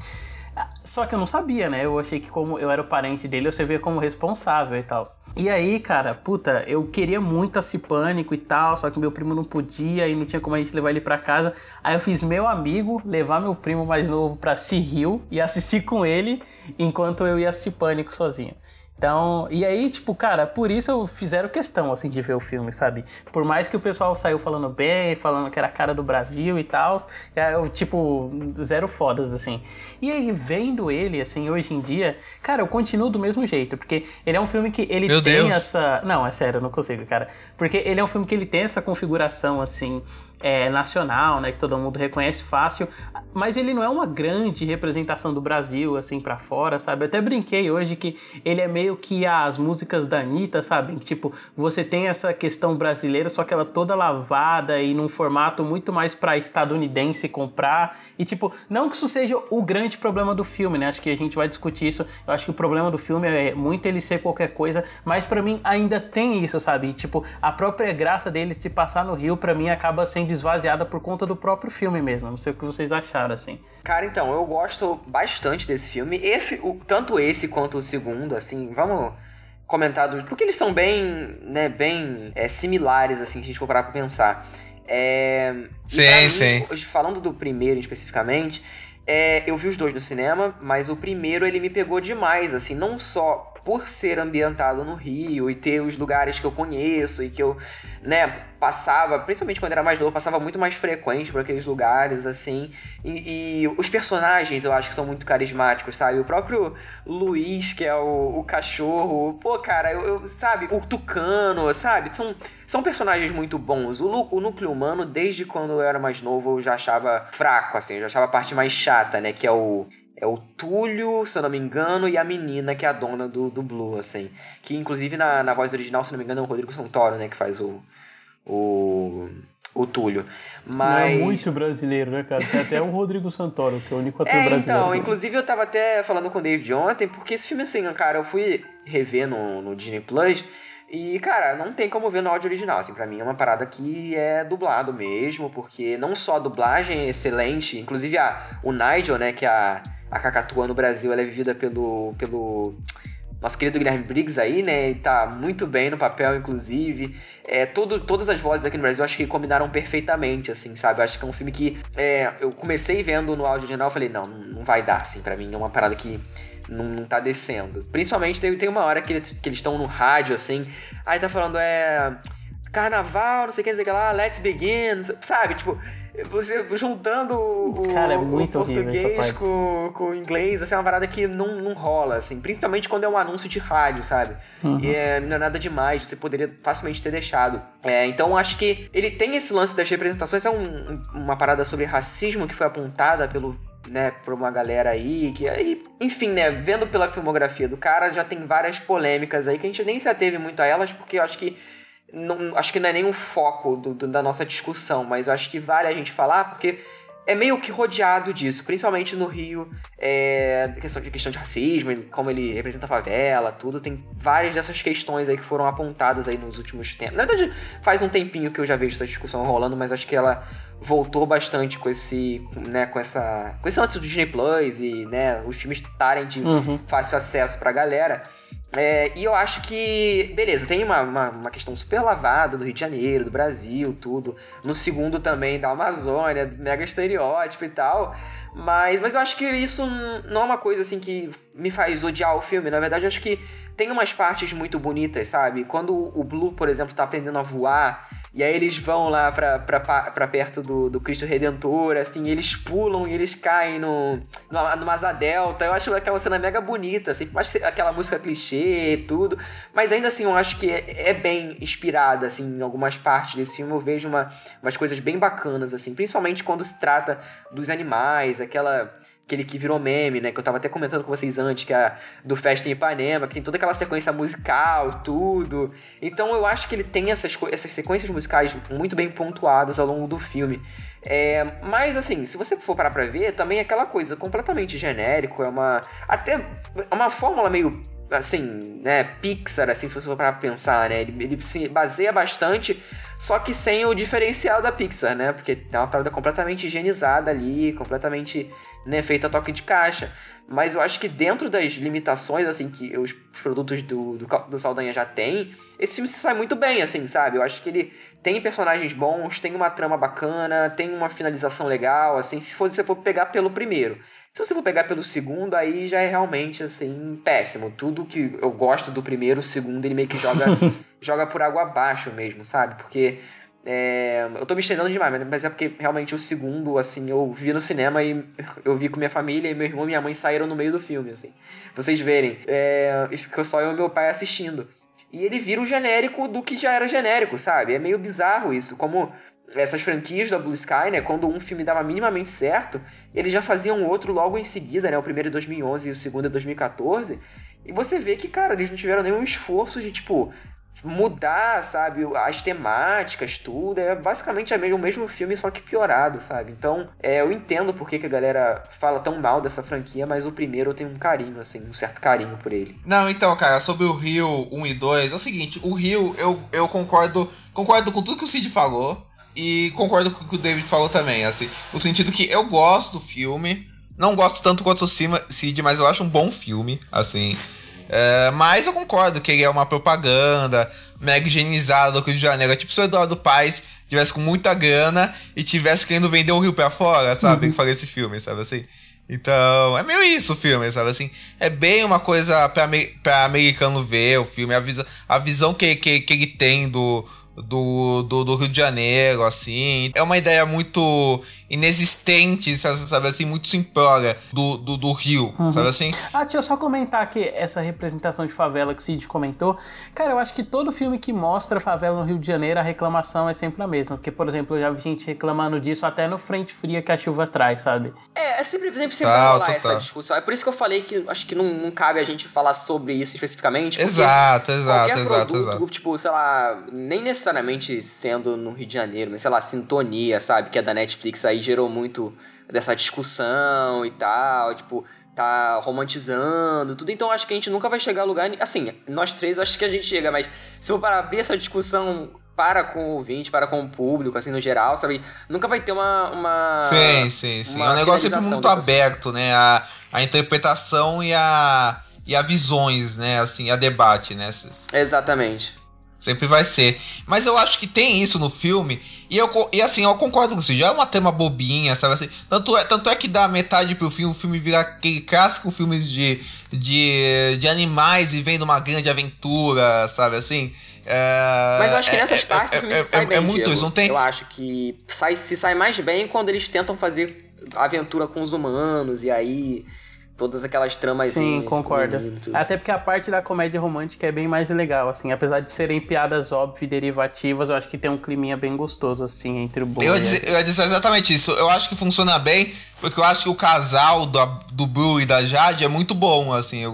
Só que eu não sabia, né? Eu achei que como eu era o parente dele, eu servia como responsável e tal. E aí, cara, puta, eu queria muito assistir Pânico e tal, só que meu primo não podia e não tinha como a gente levar ele pra casa. Aí eu fiz meu amigo levar meu primo mais novo pra Rio e assistir com ele enquanto eu ia assistir Pânico sozinho. Então, e aí, tipo, cara, por isso eu fizeram questão, assim, de ver o filme, sabe? Por mais que o pessoal saiu falando bem, falando que era a cara do Brasil e tal, eu, tipo, zero fodas, assim. E aí, vendo ele, assim, hoje em dia, cara, eu continuo do mesmo jeito, porque ele é um filme que ele Meu tem Deus. essa... Não, é sério, eu não consigo, cara. Porque ele é um filme que ele tem essa configuração, assim, é, nacional, né, que todo mundo reconhece fácil, mas ele não é uma grande representação do Brasil, assim, pra fora, sabe? Eu até brinquei hoje que ele é meio que as músicas da Anitta, sabe? Tipo, você tem essa questão brasileira, só que ela toda lavada e num formato muito mais pra estadunidense comprar. E, tipo, não que isso seja o grande problema do filme, né? Acho que a gente vai discutir isso. Eu acho que o problema do filme é muito ele ser qualquer coisa, mas pra mim ainda tem isso, sabe? E, tipo, a própria graça dele se passar no Rio, pra mim, acaba sendo esvaziada por conta do próprio filme mesmo. Não sei o que vocês acharam, assim. Cara, então, eu gosto bastante desse filme. Esse, o, tanto esse quanto o segundo, assim, vamos comentar dos. Porque eles são bem, né, bem é, similares, assim, se a gente for parar pra pensar. É, e Sim, mim, sim. hoje, falando do primeiro especificamente, é, eu vi os dois no cinema, mas o primeiro ele me pegou demais, assim, não só por ser ambientado no Rio e ter os lugares que eu conheço e que eu, né, passava, principalmente quando era mais novo, passava muito mais frequente por aqueles lugares, assim. E, e os personagens eu acho que são muito carismáticos, sabe? O próprio Luiz, que é o, o cachorro, pô, cara, eu, eu- sabe? O Tucano, sabe? São, são personagens muito bons. O, o núcleo humano, desde quando eu era mais novo, eu já achava fraco, assim, eu já achava a parte mais chata, né? Que é o. É o Túlio, se eu não me engano, e a menina que é a dona do, do Blue, assim. Que inclusive na, na voz original, se eu não me engano, é o Rodrigo Santoro, né? Que faz o. O. o Túlio. Não Mas. é muito brasileiro, né, cara? Tem até o Rodrigo Santoro, que é o único ator É, brasileiro. então, inclusive eu tava até falando com o David ontem, porque esse filme, assim, cara, eu fui rever no, no Disney Plus e, cara, não tem como ver no áudio original, assim, pra mim é uma parada que é dublado mesmo, porque não só a dublagem é excelente, inclusive a, o Nigel, né, que é a, a Cacatua no Brasil, ela é vivida pelo, pelo nosso querido Guilherme Briggs aí, né? E tá muito bem no papel, inclusive. É, todo, todas as vozes aqui no Brasil, acho que combinaram perfeitamente, assim, sabe? Eu acho que é um filme que é, eu comecei vendo no áudio original, falei, não, não vai dar, assim, pra mim é uma parada que não, não tá descendo. Principalmente tem, tem uma hora que, eles- que eles estão no rádio, assim, aí tá falando, é. Carnaval, não sei o que, não sei o que lá, let's begin, sabe? Tipo, você juntando o, Cara, é o português com, com o inglês, assim, é uma parada que não, não rola, assim. Principalmente quando é um anúncio de rádio, sabe? Uhum. E é, não é nada demais, você poderia facilmente ter deixado. É, então acho que ele tem esse lance das representações, é um- uma parada sobre racismo que foi apontada pelo. Né, por uma galera aí, que aí, enfim, né, vendo pela filmografia do cara, já tem várias polêmicas aí que a gente nem se ateve muito a elas, porque eu acho que não, acho que não é nem um foco do- do- da nossa discussão, mas eu acho que vale a gente falar, porque é meio que rodeado disso, principalmente no Rio, é, questão de questão de racismo, como ele representa a favela, tudo, tem várias dessas questões aí que foram apontadas aí nos últimos tempos. Na verdade, faz um tempinho que eu já vejo essa discussão rolando, mas acho que ela voltou bastante com esse, né, com essa, com esse lance do Disney Plus e, né, os filmes estarem de Uhum. fácil acesso pra galera. É, e eu acho que, beleza, tem uma, uma, uma questão super lavada do Rio de Janeiro, do Brasil, tudo. No segundo também da Amazônia, mega estereótipo e tal. Mas, mas eu acho que isso não é uma coisa assim que me faz odiar o filme. Na verdade, eu acho que tem umas partes muito bonitas, sabe? Quando o Blue, por exemplo, tá aprendendo a voar. E aí eles vão lá pra, pra, pra perto do, do Cristo Redentor, assim, eles pulam e eles caem no, numa, numa asa delta. Eu acho aquela cena mega bonita, assim, mais que aquela música clichê e tudo. Mas ainda assim, eu acho que é, é bem inspirada, assim, em algumas partes desse filme. Eu vejo uma, umas coisas bem bacanas, assim, principalmente quando se trata dos animais, aquela aquele que virou meme, né? Que eu tava até comentando com vocês antes, que é do Festa em Ipanema, que tem toda aquela sequência musical, tudo. Então eu acho que ele tem essas, essas sequências musicais muito bem pontuadas ao longo do filme. É, mas assim, se você for parar pra ver, também é aquela coisa completamente genérico, é uma. Até é uma fórmula meio assim, né, Pixar, assim, se você for para pensar, né, ele, ele se baseia bastante, só que sem o diferencial da Pixar, né, porque é uma parada completamente higienizada ali, completamente, né, feita a toque de caixa. Mas eu acho que dentro das limitações, assim, que os produtos do, do, do Saldanha já têm, esse filme se sai muito bem, assim, sabe? Eu acho que ele tem personagens bons, tem uma trama bacana, tem uma finalização legal, assim, se for, você for pegar pelo primeiro. Se você for pegar pelo segundo, aí já é realmente, assim, péssimo. Tudo que eu gosto do primeiro, o segundo, ele meio que joga, joga por água abaixo mesmo, sabe? Porque é, eu tô me estendendo demais, mas- é porque realmente o segundo, assim, eu vi no cinema e eu vi com minha família e meu irmão e minha mãe saíram no meio do filme, assim. Vocês verem. É, e ficou só eu e meu pai assistindo. E ele vira o genérico do que já era genérico, sabe? É meio bizarro isso. Como essas franquias da Blue Sky, né? Quando um filme dava minimamente certo, eles já faziam outro logo em seguida, né? O primeiro é 2011 e o segundo é 2014. E você vê que, cara, eles não tiveram nenhum esforço de, tipo, mudar, sabe? As temáticas, tudo. É basicamente o mesmo filme, só que piorado, sabe? Então, é, eu entendo por que, que a galera fala tão mal dessa franquia, mas o primeiro eu tenho um carinho, assim, um certo carinho por ele. Não, então, cara, sobre o Rio 1 e 2, é o seguinte, o Rio, eu, eu concordo, concordo com tudo que o Cid falou e concordo com o que o David falou também, assim, no sentido que eu gosto do filme, não gosto tanto quanto o Cid, mas eu acho um bom filme, assim. É, mas eu concordo que ele é uma propaganda mega higienizada do Rio de Janeiro. É tipo se o Eduardo Paes tivesse com muita grana e tivesse querendo vender o Rio pra fora, sabe? Que faria esse filme, sabe assim? Então, é meio isso o filme, sabe assim? É bem uma coisa pra, pra americano ver o filme, a, visa, a visão que, que, que ele tem do, do, do, do Rio de Janeiro, assim. É uma ideia muito inexistente, sabe, assim? Muito simplória do, do, do Rio, sabe assim? Ah, deixa eu só comentar que essa representação de favela que o Cid comentou. Cara, eu acho que todo filme que mostra favela no Rio de Janeiro, a reclamação é sempre a mesma. Porque, por exemplo, eu já vi gente reclamando disso até no Frente Fria que a chuva traz, sabe? É, é sempre, sempre, sempre Tá, rolar tá, essa tá. discussão. É por isso que eu falei que acho que não, não cabe a gente falar sobre isso especificamente. Exato, exato, exato, produto, exato. tipo, sei lá, nem necessariamente sendo no Rio de Janeiro, mas sei lá, Sintonia, sabe? Que é da Netflix aí gerou muito dessa discussão e tal, tipo, tá romantizando tudo. Então acho que a gente nunca vai chegar a lugar. Assim, nós três acho que a gente chega, mas se eu parar abrir essa discussão para com o ouvinte, para com o público, assim, no geral, sabe? Nunca vai ter uma. uma sim, sim, sim. É um negócio sempre muito aberto, né? A, a interpretação e a. E a visões, né? Assim, a debate, né? Exatamente. Sempre vai ser. Mas eu acho que tem isso no filme. E, eu, e assim, eu concordo com você. Já é uma tema bobinha, sabe assim? Tanto é, tanto é que dá metade pro filme, o filme vira aquele clássico filme de, de, de animais vivendo uma grande aventura, sabe assim? É, Mas eu acho que nessas é, partes é, o filme é, sai é, bem. É muito Diego. isso, não tem. Eu acho que sai, se sai mais bem quando eles tentam fazer aventura com os humanos e aí todas aquelas tramas Sim, concordo. Até porque a parte da comédia romântica é bem mais legal, assim, apesar de serem piadas óbvias e derivativas, eu acho que tem um climinha bem gostoso, assim, entre o bom eu e eu ia dizer exatamente isso. Eu acho que funciona bem, porque eu acho que o casal do, do Bru e da Jade é muito bom, assim. Eu,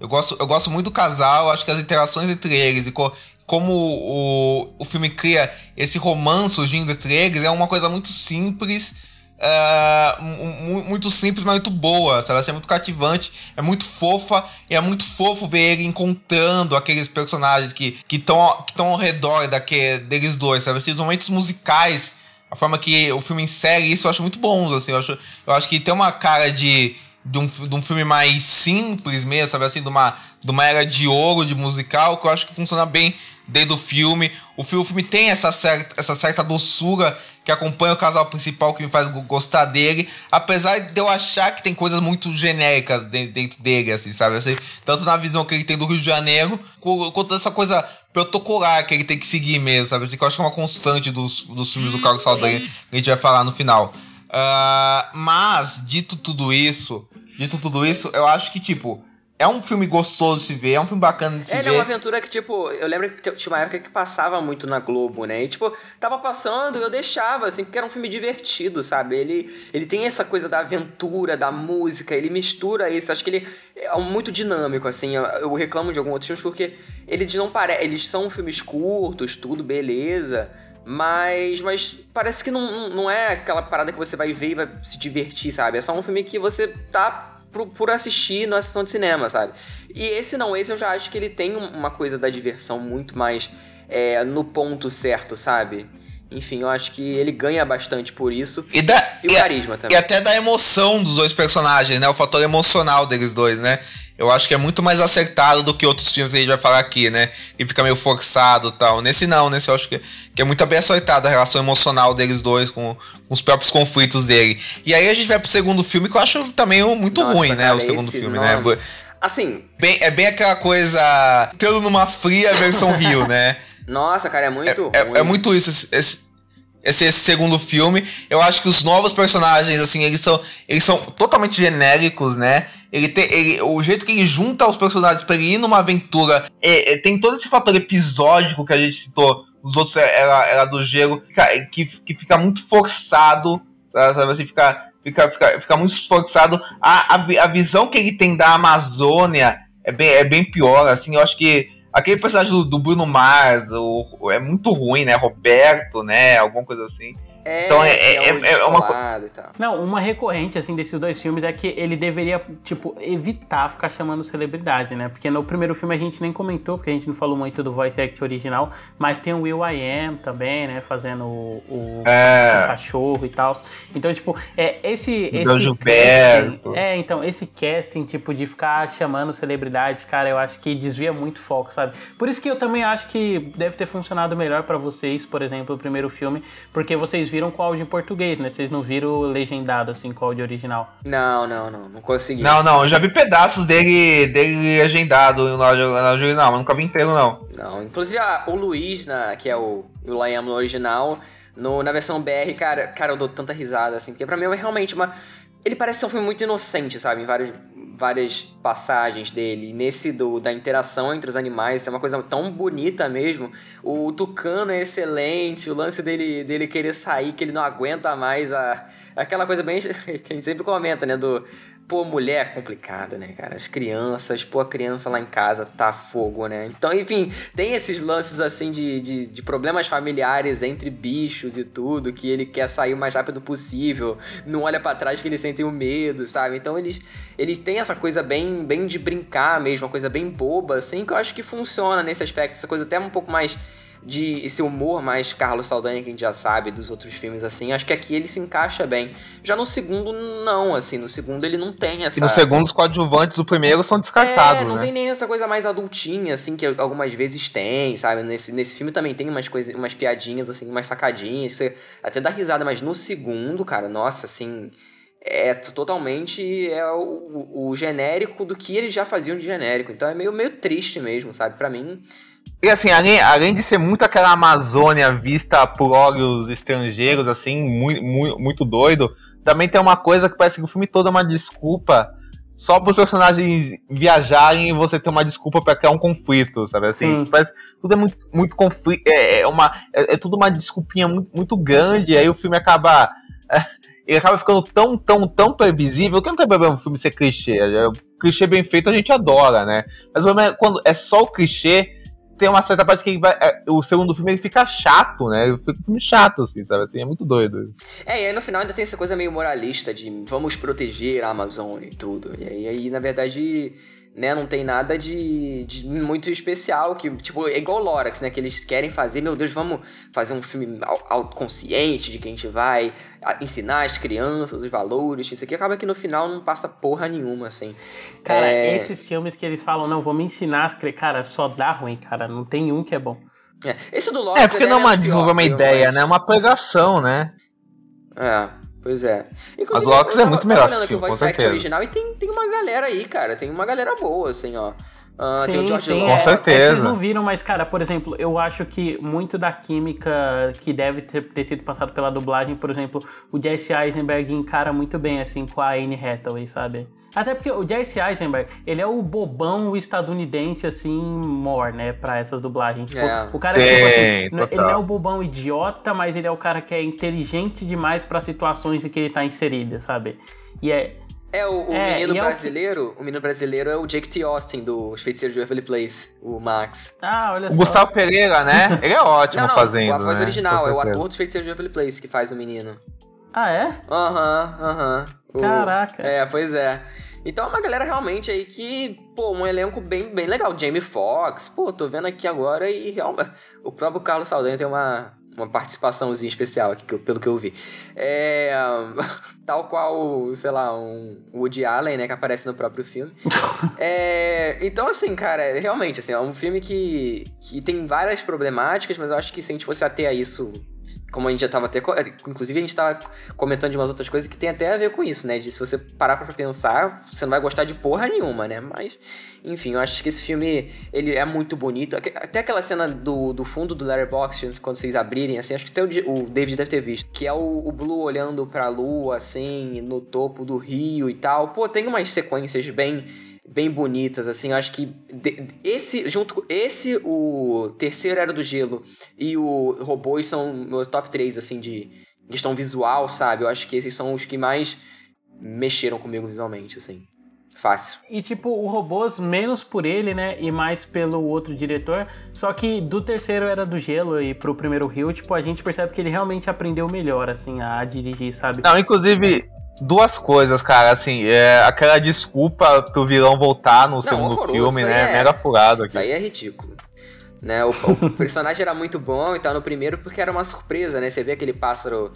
eu, gosto, eu gosto muito do casal, acho que as interações entre eles e co, como o, o filme cria esse romance surgindo entre eles é uma coisa muito simples uh, muito simples, mas muito boa, sabe? Assim, é muito cativante, é muito fofa, e é muito fofo ver ele encontrando aqueles personagens que estão que ao redor daquele, deles dois, sabe? Assim, os momentos musicais, a forma que o filme insere isso, eu acho muito bons, assim, eu acho, eu acho que tem uma cara de, de, um, de um filme mais simples mesmo, sabe? Assim, de uma, de uma era de ouro de musical, que eu acho que funciona bem dentro do filme. O filme, o filme tem essa certa, essa certa doçura que acompanha o casal principal que me faz gostar dele, apesar de eu achar que tem coisas muito genéricas dentro dele, assim, sabe? Assim, tanto na visão que ele tem do Rio de Janeiro, quanto essa coisa protocolar que ele tem que seguir mesmo, sabe? Assim, que eu acho que é uma constante dos, dos filmes do Carlos Saldanha, que a gente vai falar no final. Uh, mas, dito tudo isso, dito tudo isso, eu acho que, tipo, é um filme gostoso de se ver, é um filme bacana de se é, ver. É uma aventura que, tipo, eu lembro que tinha uma época que passava muito na Globo, né? E, tipo, tava passando eu deixava, assim, porque era um filme divertido, sabe? Ele, ele tem essa coisa da aventura, da música, ele mistura isso. Acho que ele é muito dinâmico, assim. Eu reclamo de alguns outros filmes porque eles não parecem. Eles são filmes curtos, tudo, beleza. Mas, mas parece que não, não é aquela parada que você vai ver e vai se divertir, sabe? É só um filme que você tá por, por assistir na sessão de cinema, sabe? E esse não, esse eu já acho que ele tem uma coisa da diversão muito mais é, no ponto certo, sabe? Enfim, eu acho que ele ganha bastante por isso. E, da, e o carisma também. E até da emoção dos dois personagens, né? O fator emocional deles dois, né? Eu acho que é muito mais acertado do que outros filmes que a gente vai falar aqui, né? Que fica meio forçado e tal. Nesse não, nesse eu acho que, que é muito bem acertado a relação emocional deles dois com, com, os próprios conflitos dele. E aí a gente vai pro segundo filme que eu acho também muito Nossa, ruim, né? O segundo filme, né? Assim. Bem, é bem aquela coisa. Tendo numa fria versão Rio, né? Nossa, cara, é muito. É, é, é muito isso. Esse, esse, esse, esse, segundo filme. Eu acho que os novos personagens, assim, eles são, eles são totalmente genéricos, né? Ele tem, ele, o jeito que ele junta os personagens ele ir numa aventura. É, é, tem todo esse fator episódico que a gente citou. Os outros é, era, era do gelo, que, que fica muito forçado, sabe assim, fica, fica, fica, fica muito forçado. A, a, a visão que ele tem da Amazônia é bem, é bem pior, assim, eu acho que aquele personagem do, do Bruno Mars o, é muito ruim, né? Roberto, né? Alguma coisa assim. É, então é, é, é, é, é uma Não, uma recorrente assim desses dois filmes é que ele deveria, tipo, evitar ficar chamando celebridade, né? Porque no primeiro filme a gente nem comentou, porque a gente não falou muito do voice act original, mas tem o Will I Am também, né, fazendo o, o, é. o cachorro e tal. Então, tipo, é esse esse Gilberto. é, então esse casting tipo de ficar chamando celebridade, cara, eu acho que desvia muito foco, sabe? Por isso que eu também acho que deve ter funcionado melhor para vocês, por exemplo, o primeiro filme, porque vocês viram com áudio em português, né? Vocês não viram legendado assim com áudio original. Não, não, não. Não consegui. Não, não. Eu já vi pedaços dele, dele legendado no áudio, no áudio original, mas nunca vi inteiro, não. Não. Inclusive a, o Luiz, na, que é o, o Liam no original, no, na versão BR, cara, cara, eu dou tanta risada, assim, porque pra mim é realmente uma. Ele parece ser um filme muito inocente, sabe? Em vários várias passagens dele. Nesse do, da interação entre os animais, é uma coisa tão bonita mesmo. O Tucano é excelente, o lance dele, dele querer sair, que ele não aguenta mais. A, aquela coisa bem que a gente sempre comenta, né? Do, Pô, mulher é complicada, né, cara? As crianças, pô, a criança lá em casa tá fogo, né? Então, enfim, tem esses lances assim de, de, de, problemas familiares entre bichos e tudo, que ele quer sair o mais rápido possível, não olha para trás que eles sentem o medo, sabe? Então eles, eles têm essa coisa bem, bem de brincar mesmo, uma coisa bem boba, assim, que eu acho que funciona nesse aspecto, essa coisa até um pouco mais de esse humor mais Carlos Saldanha que a gente já sabe dos outros filmes assim. Acho que aqui ele se encaixa bem. Já no segundo não, assim, no segundo ele não tem essa E no segundo os coadjuvantes do primeiro são descartados, É, não né? tem nem essa coisa mais adultinha assim que algumas vezes tem, sabe? Nesse, nesse filme também tem umas coisas, umas piadinhas assim, umas sacadinhas, você até dá risada, mas no segundo, cara, nossa, assim, é totalmente é o, o, genérico do que eles já faziam de genérico. Então é meio, meio triste mesmo, sabe? Para mim. E assim, além, além de ser muito aquela Amazônia vista por olhos estrangeiros, assim, muito, muito, muito doido, também tem uma coisa que parece que o filme todo é uma desculpa só para os personagens viajarem e você ter uma desculpa para criar um conflito, sabe? Assim, parece, tudo é muito, muito conflito, é, é, uma, é, é, tudo uma desculpinha muito, muito grande, e aí o filme acaba. É, ele acaba ficando tão, tão, tão previsível que não tem problema o filme ser clichê. O clichê bem feito a gente adora, né? Mas o problema é quando é só o clichê, tem uma certa parte que vai, é, o segundo filme ele fica chato, né? Ele fica um filme chato, assim, sabe? Assim, é muito doido. É, e aí no final ainda tem essa coisa meio moralista de vamos proteger a Amazônia e tudo. E aí, aí na verdade né, não tem nada de, de, muito especial, que, tipo, é igual o Lorax, né, que eles querem fazer, meu Deus, vamos fazer um filme autoconsciente de que a gente vai ensinar as crianças os valores, isso aqui acaba que no final não passa porra nenhuma, assim. Cara, é... esses filmes que eles falam, não, vamos ensinar as crianças, cara, só dá ruim, cara, não tem um que é bom. É, esse do Lorax... É, porque não é uma desenvolver uma ideia, né, é uma pregação, né. É... Pois é. Inclusive, Mas Locks é muito melhor. aqui o voice act original e tem, tem uma galera aí, cara. Tem uma galera boa, assim, ó. Uh, sim, tem o George sim, Locke. Com certeza. É, vocês não viram, mas, cara, por exemplo, eu acho que muito da química que deve ter, ter sido passado pela dublagem, por exemplo, o Jesse Eisenberg encara muito bem, assim, com a Anne Hathaway, sabe? Até porque o Jesse Eisenberg, ele é o bobão estadunidense, assim, more, né, pra essas dublagens. Tipo, É. o cara, Sim, tipo assim, ele não é o bobão idiota, mas ele é o cara que é inteligente demais para situações em que ele tá inserido, sabe? E é, É, o, o É, menino e é o- brasileiro, o menino brasileiro é o Jake T. Austin, do Os Feiticeiros de Waverly Place, o Max. Ah, olha O só. Gustavo Pereira, né? Ele é ótimo não, não, fazendo. a voz né? original, é o ator dos Feiticeiros de Waverly Place que faz o menino. Ah, é? Aham, aham. O- Caraca. É, pois é. Então é uma galera realmente aí que, pô, um elenco bem, bem legal. Jamie Foxx, pô, tô vendo aqui agora e realmente. O próprio Carlos Saldanha tem uma, uma participaçãozinha especial aqui, pelo que eu vi. É. Tal qual, sei lá, um Woody Allen, né, que aparece no próprio filme. É, então, assim, cara, realmente, assim, é um filme que, que tem várias problemáticas, mas eu acho que se a gente fosse até a isso como a gente já tava até. co- Inclusive, a gente tava comentando de umas outras coisas que tem até a ver com isso, né? De se você parar pra pensar, você não vai gostar de porra nenhuma, né? Mas, enfim, eu acho que esse filme ele é muito bonito. Até aquela cena do, do fundo do Letterboxd, quando vocês abrirem, assim, acho que até o, o David deve ter visto. Que é o, o Blue olhando pra lua, assim, no topo do rio e tal. Pô, tem umas sequências bem bem bonitas, assim, eu acho que esse, junto com esse, o terceiro Era do Gelo e o Robôs são meu top 3, assim, de questão visual, sabe? Eu acho que esses são os que mais mexeram comigo visualmente, assim. Fácil. E tipo, o Robôs, menos por ele, né? E mais pelo outro diretor. Só que do terceiro Era do Gelo e pro primeiro Rio, tipo, a gente percebe que ele realmente aprendeu melhor, assim, a dirigir, sabe? Não, inclusive, duas coisas, cara. Assim, é aquela desculpa pro vilão voltar no segundo horroroso, filme, né? é- Mega furado aqui. Isso aí é ridículo. Né? O, o personagem era muito bom e tal no primeiro porque era uma surpresa, né? Você vê aquele pássaro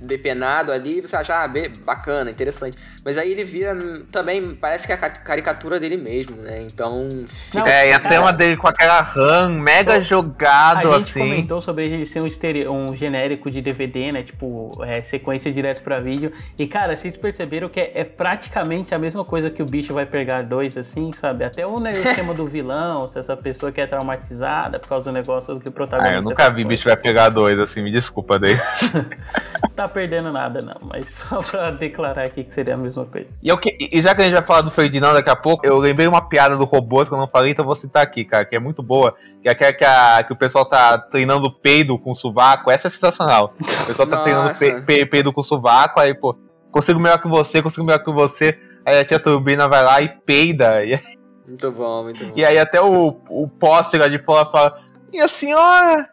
depenado ali, você acha, ah, bacana, interessante. Mas aí ele vira também, parece que é a ca- caricatura dele mesmo, né? Então. Fica... É, e a cara, tema dele com aquela RAM mega A jogado, gente assim. comentou sobre ele ser um, estere- um genérico de DVD, né? Tipo, é, sequência direto pra vídeo. E, cara, vocês perceberam que é, é praticamente a mesma coisa que o bicho vai pegar dois, assim, sabe? Até o, né, o esquema do vilão, se essa pessoa que é traumatizada por causa do negócio do que o Ah, protagonista. eu nunca vi coisas. bicho vai pegar dois, assim, me desculpa daí. Tá perdendo nada, não. Mas só pra declarar aqui que seria a mesma coisa. E, eu que- e já que a gente vai falar do Ferdinando daqui a pouco, eu lembrei uma piada do robô que eu não falei, então vou citar aqui, cara, que é muito boa. Que é aquela que, a- que o pessoal tá treinando peido com sovaco. Essa é sensacional. O pessoal tá treinando pe- pe- peido com sovaco, aí, pô, consigo melhor que você, consigo melhor que você. Aí a tia Turbina vai lá e peida. E, Muito bom, muito bom. e aí até o, o poste lá de fora fala: Minha senhora,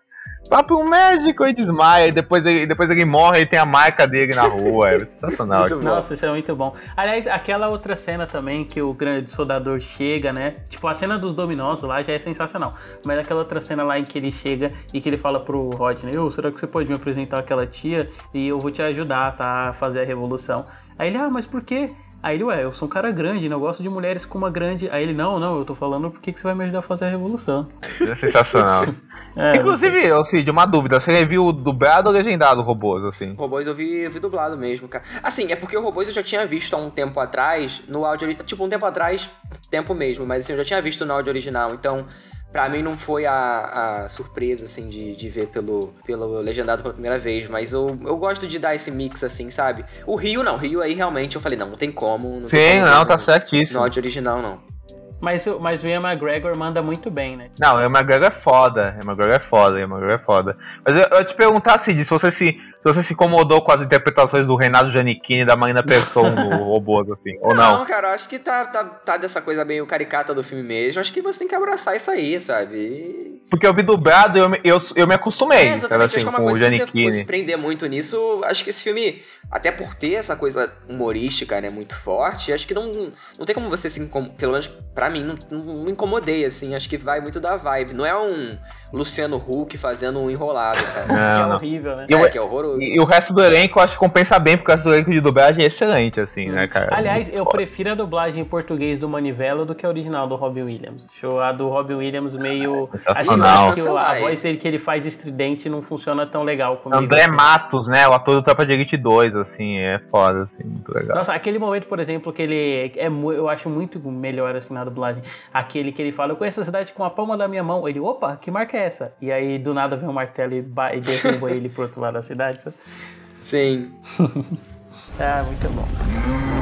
vá pro médico e desmaia. E depois ele, depois ele morre e tem a marca dele na rua. É sensacional. Nossa, isso é muito bom. Aliás, aquela outra cena também que o grande soldador chega, né? Tipo, a cena dos dominós lá já é sensacional. Mas aquela outra cena lá em que ele chega e que ele fala pro Rodney: Ô, será que você pode me apresentar aquela tia e eu vou te ajudar, tá? A fazer a revolução. Aí ele, ah, mas por quê? Aí ele, ué, eu sou um cara grande, né? Eu gosto de mulheres com uma grande. Aí ele, não, não, eu tô falando porque que você vai me ajudar a fazer a revolução. É sensacional. É, Inclusive, ô Cid, uma dúvida: você viu dublado ou legendado robôs, assim? Robôs eu vi, eu vi dublado mesmo, cara. Assim, é porque o Robôs eu já tinha visto há um tempo atrás, no áudio. Tipo, um tempo atrás, tempo mesmo, mas assim, eu já tinha visto no áudio original, então. Pra mim não foi a, a surpresa, assim, de, de ver pelo, pelo legendado pela primeira vez, mas eu, eu gosto de dar esse mix, assim, sabe? O Rio não, o Rio aí realmente eu falei, não, não tem como. Não tem Sim, como não, ver tá certíssimo. No áudio original, não. Mas, o- mas o Ian McGregor manda muito bem, né? Não, o McGregor é foda. O McGregor é foda, o McGregor é foda. Mas eu, eu te perguntar, Cid, se você se, se você se incomodou com as interpretações do Renato Giannichini e da Marina Persson no robôs, assim, ou não? cara, eu acho que tá, tá, tá dessa coisa meio caricata do filme mesmo. Acho que você tem que abraçar isso aí, sabe? Porque eu vi dublado e eu, me- eu, eu me acostumei, É, sabe, exatamente. assim, acho que é uma com o coisa que se você fosse prender muito nisso, acho que esse filme, até por ter essa coisa humorística, né, muito forte, acho que não, não tem como você se incomodar, pelo menos pra mim, não, não me incomodei, assim, acho que vai muito da vibe. Não é um Luciano Huck fazendo um enrolado, sabe? que é Não, não. horrível, né? E o- É, que é horroroso. E, e o resto do elenco eu acho que compensa bem, porque o resto do elenco de dublagem é excelente, assim, né, cara? Aliás, eu Foda. prefiro a dublagem em português do Manivela do que a original do Robin Williams. Acho a do Robin Williams meio. Sensacional. Acho que o- a voz dele que ele faz estridente não funciona tão legal comigo. André assim. Matos, né, o ator do Tropa de Elite 2, assim, é foda, assim, muito legal. Nossa, aquele momento, por exemplo, que ele é eu acho muito melhor assim na dublagem. Aquele que ele fala, eu conheço a cidade com a palma da minha mão. Ele, opa, que marca é essa? E aí do nada vem um martelo e, ba- e derruba ele pro outro lado da cidade. sabe? Sim. Ah, muito bom.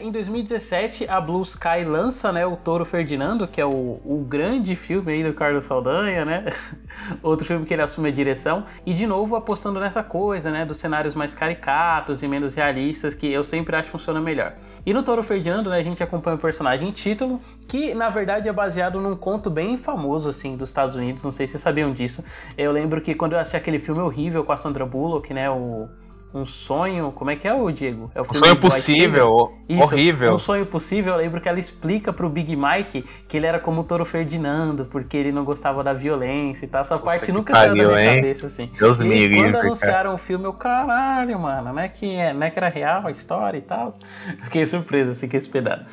Em 2017, a Blue Sky lança, né, o Toro Ferdinando, que é o, o grande filme aí do Carlos Saldanha, né? Outro filme que ele assume a direção. E, de novo, apostando nessa coisa, né, dos cenários mais caricatos e menos realistas, que eu sempre acho que funciona melhor. E no Toro Ferdinando, né, a gente acompanha o personagem título, que, na verdade, é baseado num conto bem famoso, assim, dos Estados Unidos. Não sei se vocês sabiam disso. Eu lembro que quando eu assisti aquele filme horrível com a Sandra Bullock, né, o... Um sonho, como é que é o Diego? É o Um filme sonho do White possível, Isso, horrível. Um sonho possível, eu lembro que ela explica pro Big Mike que ele era como o Toro Ferdinando, porque ele não gostava da violência e tal. Essa parte que nunca saiu da minha hein? cabeça, assim. Deus e me quando cara. anunciaram o filme, eu, caralho, mano, não é que, é, não é que era real a história e tal. Fiquei surpreso, assim, com esse pedaço.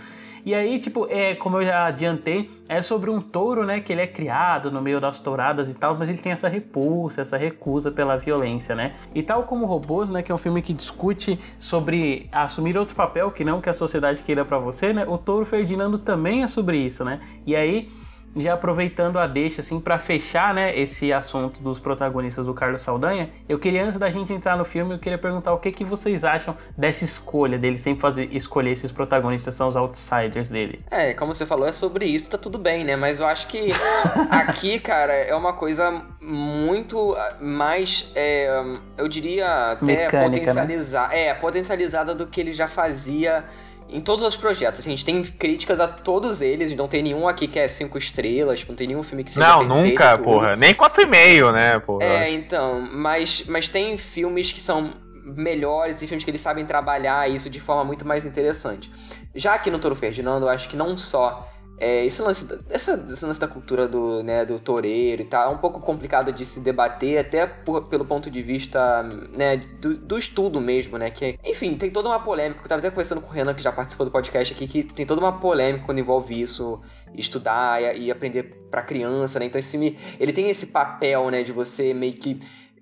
E aí, tipo, é, como eu já adiantei, é sobre um touro, né? Que ele é criado no meio das touradas e tal, mas ele tem essa repulsa, essa recusa pela violência, né? E tal como Robôs, né? Que é um filme que discute sobre assumir outro papel que não que a sociedade queira pra você, né? O Touro Ferdinando também é sobre isso, né? E aí, já aproveitando a deixa, assim, pra fechar, né, esse assunto dos protagonistas do Carlos Saldanha, eu queria, antes da gente entrar no filme, eu queria perguntar o que, que vocês acham dessa escolha dele sempre fazer escolher esses protagonistas, são os outsiders dele. É, como você falou, é sobre isso, tá tudo bem, né? Mas eu acho que aqui, cara, é uma coisa muito mais, é, eu diria, até Mecânica, né? potencializada. É, potencializada do que ele já fazia em todos os projetos. Assim, a gente tem críticas a todos eles, não tem nenhum aqui que é cinco estrelas, não tem nenhum filme que seja Não, perfeito e nunca, tudo. porra. Nem 4,5, né, porra. É, então, mas, mas tem filmes que são melhores e filmes que eles sabem trabalhar isso de forma muito mais interessante. Já aqui no Toro Ferdinando, eu acho que não só é, esse, lance, essa, esse lance da cultura do, né, do toureiro e tal, é um pouco complicado de se debater, até por- pelo ponto de vista né, do, do estudo mesmo, né? Que, enfim, tem toda uma polêmica. Eu tava até conversando com o Renan, que já participou do podcast aqui, que tem toda uma polêmica quando envolve isso, estudar e, e aprender pra criança, né? Então esse filme, ele tem esse papel, né, de você meio que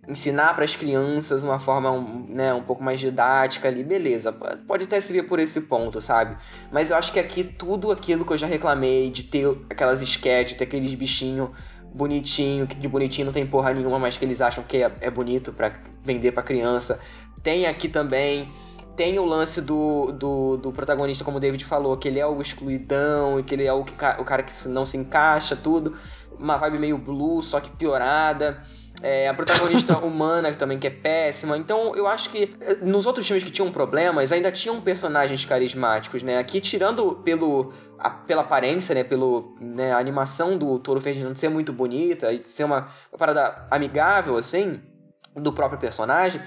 ensinar para as crianças uma forma né, um pouco mais didática ali, beleza, pode até servir por esse ponto, sabe? Mas eu acho que aqui tudo aquilo que eu já reclamei de ter aquelas sketches, ter aqueles bichinhos bonitinho, que de bonitinho não tem porra nenhuma, mas que eles acham que é, é bonito para vender pra criança. Tem aqui também tem o lance do, do, do protagonista, como o David falou, que ele é o excluidão, e que ele é o, que, o cara que não se encaixa, tudo. Uma vibe meio blue, só que piorada. É, a protagonista humana também que é péssima. Então eu acho que eh, nos outros filmes que tinham problemas, ainda tinham personagens carismáticos, né? Aqui, tirando pelo, a, pela aparência, né? Pelo, né, a animação do Toro Ferdinando ser muito bonita e ser uma, uma parada amigável, assim, do próprio personagem.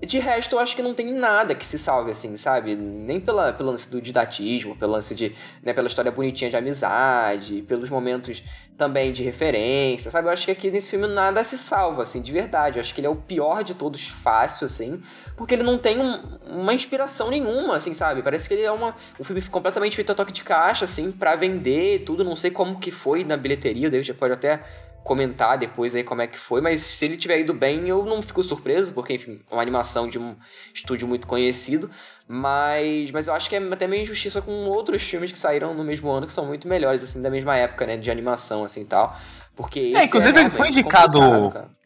De resto, eu acho que não tem nada que se salve, assim, sabe? Nem pela, pelo lance do didatismo, pelo lance de. Né, pela história bonitinha de amizade, pelos momentos também de referência, sabe? Eu acho que aqui nesse filme nada se salva, assim, de verdade. Eu acho que ele é o pior de todos, fácil, assim, porque ele não tem um, uma inspiração nenhuma, assim, sabe? Parece que ele é uma, um filme completamente feito a toque de caixa, assim, para vender tudo. Não sei como que foi na bilheteria, o David pode até comentar depois aí como é que foi, mas se ele tiver ido bem, eu não fico surpreso, porque, enfim, é uma animação de um estúdio muito conhecido, mas, mas eu acho que é até meio injustiça com outros filmes que saíram no mesmo ano, que são muito melhores, assim, da mesma época, né, de animação, assim, e tal, porque é, inclusive é ele foi indicado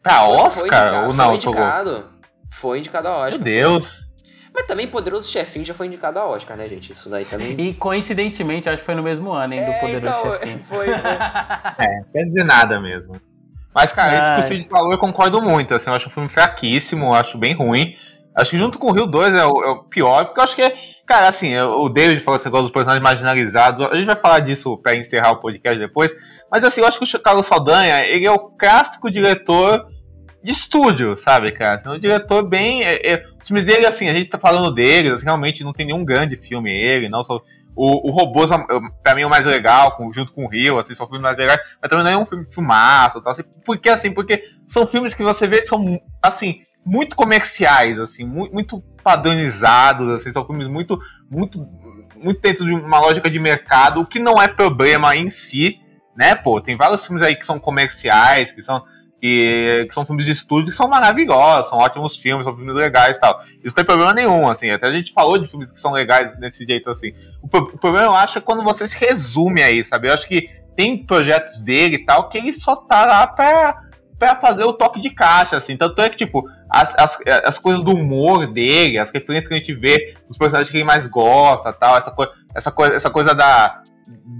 pra Oscar foi indicado, ou não? Foi indicado, foi indicado a Oscar. Meu Deus! Mas também Poderoso Chefinho já foi indicado a Oscar, né, gente? Isso daí também. E coincidentemente, acho que foi no mesmo ano, hein, do É, Poderoso então, Chefinho. foi, foi. É, quer dizer nada mesmo. Mas, cara, isso que o Cid falou, eu concordo muito. Assim, eu acho um filme fraquíssimo, eu acho bem ruim. Acho que junto com o Rio 2 é o, é o pior, porque eu acho que é. Cara, assim, o David falou que você gosta dos personagens marginalizados. A gente vai falar disso pra encerrar o podcast depois. Mas, assim, eu acho que o Carlos Saldanha, ele é o clássico diretor de estúdio, sabe, cara? Então, um diretor bem. É, é, os filmes dele, assim, a gente tá falando deles, assim, realmente não tem nenhum grande filme ele, não só. O, o Robôs, pra mim, é o mais legal, junto com o Rio, assim, são filmes mais legais, mas também não é um filme filmaço, tal, assim, porque, assim, porque são filmes que você vê que são, assim, muito comerciais, assim, muito, muito padronizados, assim, são filmes muito, muito, muito dentro de uma lógica de mercado, o que não é problema em si, né, pô, tem vários filmes aí que são comerciais, que são, que, que são filmes de estúdio que são maravilhosos, são ótimos filmes, são filmes legais e tal. Isso não tem problema nenhum, assim. Até a gente falou de filmes que são legais desse jeito, assim. O, o problema, eu acho, é quando você se resume aí, sabe? Eu acho que tem projetos dele e tal que ele só tá lá pra, pra fazer o toque de caixa, assim. Tanto é que, tipo, as, as, as coisas do humor dele, as referências que a gente vê, os personagens que ele mais gosta tal, essa, coi essa, coi essa coisa da,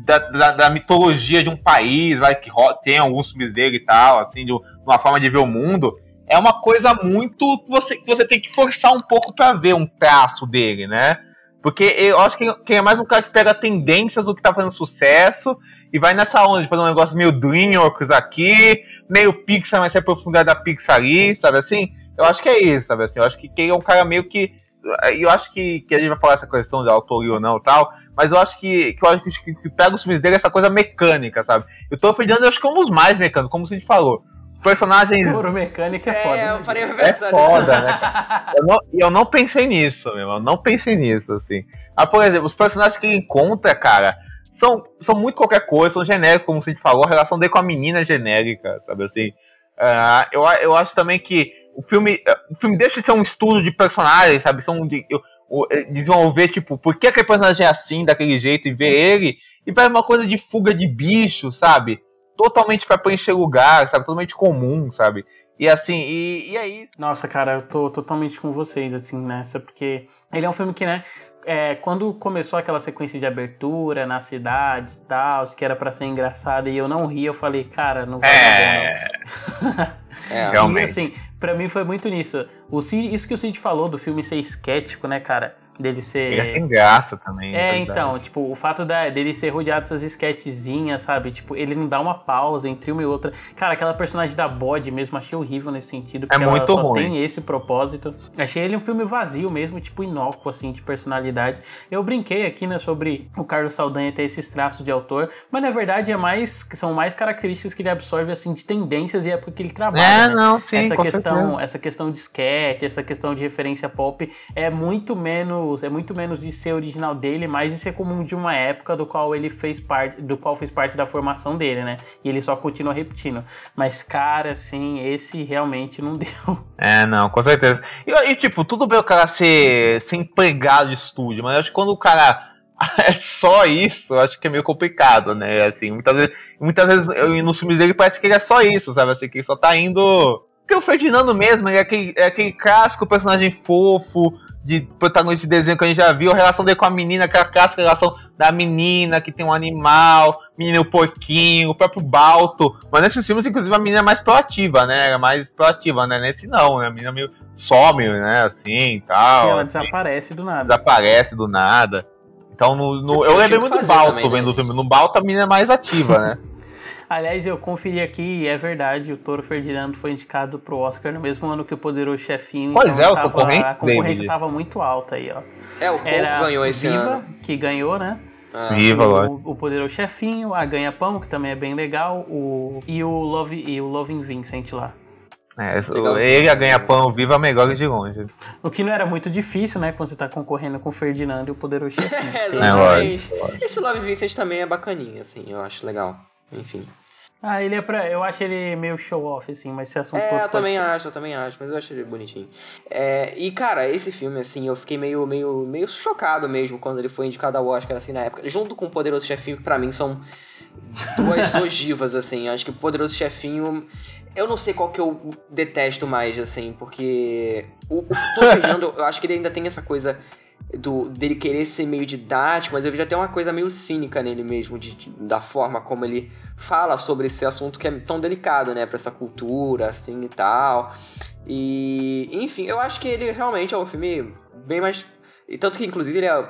da, da, da mitologia de um país, vai, que tem alguns filmes dele e tal, assim, de uma forma de ver o mundo, é uma coisa muito você, você tem que forçar um pouco pra ver um traço dele, né? Porque eu acho que que é mais um cara que pega tendências do que tá fazendo sucesso e vai nessa onda de fazer um negócio meio Dreamworks aqui, meio Pixar, mas sem profundidade da Pixar ali, sabe assim? Eu acho que é isso, sabe assim? Eu acho que, que ele é um cara meio que. Eu acho que, que a gente vai falar essa questão de autoria ou não e tal, mas eu acho que, que eu acho que, que pega os filmes dele essa coisa mecânica, sabe? Eu tô Ferdinando, eu acho que é um dos mais mecânicos, como a gente falou. Personagens. Touro mecânico é foda. É, né, eu faria gente? É foda, né? Eu não, e eu não pensei nisso, meu. Eu não pensei nisso, assim. Ah, por exemplo, os personagens que ele encontra, cara, são, são muito qualquer coisa, são genéricos, como a gente falou, a relação dele com a menina é genérica, sabe assim? Ah, eu, eu acho também que o filme, o filme deixa de ser um estudo de personagens, sabe? São de, eu- o- eh, desenvolver, tipo, por que aquele personagem é assim, daquele jeito, e ver ele, e vai uma coisa de fuga de bicho, sabe? Totalmente pra preencher lugar, sabe? Totalmente comum, sabe? E assim, e, e é isso. Nossa, cara, eu tô totalmente com vocês, assim, nessa, porque ele é um filme que, né, é, quando começou aquela sequência de abertura na cidade e tal, que era pra ser engraçada e eu não ri, eu falei, cara, não vai É. dar bom, não. É, Realmente. E assim, pra mim foi muito nisso. O Cid, isso que o Cid falou do filme ser esquético, né, cara? Dele ser. Ele é sem graça também. É, verdade. então, tipo, o fato da, dele ser rodeado dessas esquetezinhas, sabe? Tipo, ele não dá uma pausa entre uma e outra. Cara, aquela personagem da bode mesmo, achei horrível nesse sentido. Porque muito ela só ruim. tem esse propósito. Achei ele um filme vazio mesmo, tipo, inócuo, assim, de personalidade. Eu brinquei aqui, né, sobre o Carlos Saldanha ter esses traços de autor, mas na verdade é mais, são mais características que ele absorve, assim, de tendências e é porque ele trabalha. É, né? não, sim, essa questão, certeza. essa questão de sketch, essa questão de referência pop é muito menos, é muito menos de ser original dele, mais de ser comum de uma época do qual ele fez parte, do qual fez parte da formação dele, né? E ele só continua repetindo. Mas cara, assim, esse realmente não deu. É, não, com certeza. E, e, tipo, tudo bem o cara ser, ser empregado de estúdio, mas acho que quando o cara é só isso, acho que é meio complicado, né? Assim, muitas vezes, muitas vezes eu, nos filmes dele parece que ele é só isso, sabe? Assim, que ele só tá indo. Porque o Ferdinando mesmo, ele é aquele, é aquele clássico personagem fofo, de protagonista de desenho que a gente já viu, a relação dele com a menina, aquela clássica relação da menina que tem um animal, menino o porquinho, o próprio Balto. Mas nesses filmes, inclusive, a menina é mais proativa, né? É mais proativa, né? Nesse não, né? A menina meio some, né? Assim e tal. ela assim, desaparece do nada. desaparece do nada. Então, no, no- eu Eu lembrei muito do Balto também, né, vendo o filme. No Balto, a menina é mais ativa, né? Aliás, eu conferi aqui e é verdade, o Toro Ferdinando foi indicado pro Oscar no mesmo ano que o Poderoso Chefinho. Pois é, os tava- concorrentes, A concorrência David. tava muito alta aí, ó. É, o Corvo Era ganhou esse Viva, ano. que ganhou, né? Ah. Viva, lógico. O, o Poderoso Chefinho, a Ganha Pão, que também é bem legal, o, e o Love e o Loving Vincent lá. É, ele, a ganha-pão viva, melhor de longe. O que não era muito difícil, né? Quando você tá concorrendo com o Ferdinando e o Poderoso Chefinho. É, Porque- exatamente. Esse Love Vincent também é bacaninho, assim, eu acho legal. Enfim. Ah, ele é pra. Eu acho ele meio show-off, assim, mas esse assunto É, eu também acho, eu também acho, mas eu acho ele bonitinho. É, e, cara, esse filme, assim, eu fiquei meio, meio, meio chocado mesmo quando ele foi indicado ao Oscar, assim, na época. Junto com o Poderoso Chefinho, que pra mim são duas ogivas, assim. Acho que o Poderoso Chefinho... Eu não sei qual que eu detesto mais, assim, porque... O, o Tô eu acho que ele ainda tem essa coisa do, dele querer ser meio didático, mas eu vejo até uma coisa meio cínica nele mesmo, de, de- da forma como ele fala sobre esse assunto que é tão delicado, né, pra essa cultura, assim, e tal. E, enfim, eu acho que ele realmente é um filme bem mais... E tanto que, inclusive, ele é...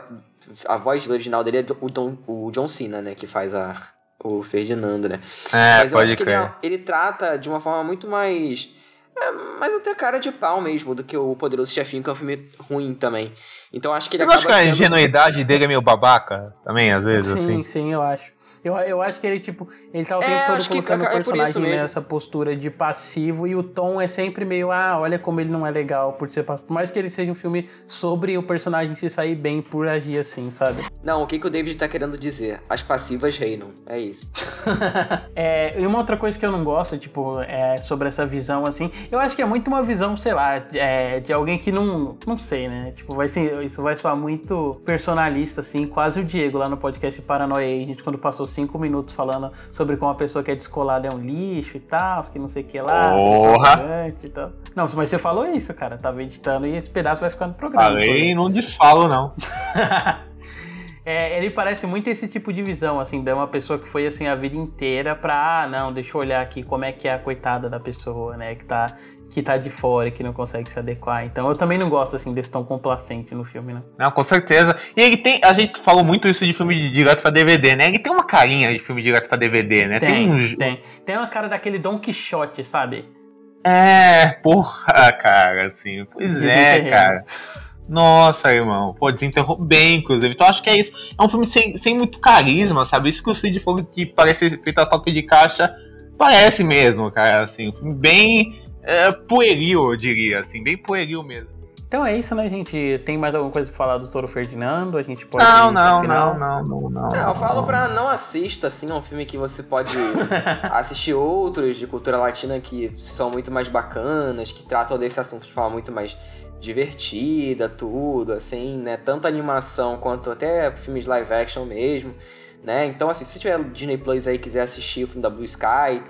A voz original dele é do- o, Don, o John Cena, né, que faz a, o Ferdinando, né. É, Mas eu pode acho que ele, crer. é- ele trata de uma forma muito mais. É, mais até cara de pau mesmo do que o Poderoso Chefinho, que é um filme ruim também. Então acho que ele Eu acho que acaba a sendo... ingenuidade dele é meio babaca também, às vezes, Sim, assim. sim, eu acho. Eu, eu acho que ele, tipo, ele tá o É, tempo todo acho que colocando o é personagem nessa postura de passivo e o tom é sempre meio, ah, olha como ele não é legal por ser passivo. Por mais que ele seja um filme sobre o personagem se sair bem por agir assim, sabe? Não, o que, que o David tá querendo dizer? As passivas reinam. É isso. É, e uma outra coisa que eu não gosto, tipo, é sobre essa visão, assim, eu acho que é muito uma visão, sei lá, é, de alguém que não, não sei, né? Tipo, vai ser, isso vai soar muito personalista, assim, quase o Diego lá no podcast Paranoia, a gente quando passou cinco minutos falando sobre como a pessoa que é descolada é um lixo e tal, que não sei o que lá, Porra! e tal. Não, mas você falou isso, cara, tava editando e esse pedaço vai ficar no programa. Falei, não desfalo, não. É, ele parece muito esse tipo de visão, assim, de uma pessoa que foi assim a vida inteira pra, ah, não, deixa eu olhar aqui como é que é a coitada da pessoa, né, que tá, que tá de fora e que não consegue se adequar. Então eu também não gosto, assim, desse tom complacente no filme, né? Não, com certeza. E ele tem. A gente falou muito isso de filme de direto pra DVD, né? Ele tem uma carinha de filme direto pra DVD, né? Tem, um. tem. Tem uma cara daquele Don Quixote, sabe? É, porra, cara, assim. Pois é, cara. Nossa, irmão. Pô, desenterrou bem, inclusive. Então acho que é isso. É um filme sem, sem muito carisma, sabe? Isso que o Cid falou que parece feito a toque de caixa. Parece mesmo, cara, assim. Um filme bem é, pueril, eu diria, assim. Bem pueril mesmo. Então é isso, né, gente? Tem mais alguma coisa pra falar do Toro Ferdinando? A gente pode Não, não, não, não, não, não. Não, eu falo pra não assista, assim, é um filme que você pode assistir outros de cultura latina que são muito mais bacanas, que tratam desse assunto de forma muito mais divertida, tudo, assim, né? Tanto animação quanto até filmes live action mesmo, né? Então, assim, se tiver Disney Plus aí e quiser assistir o filme da Blue Sky,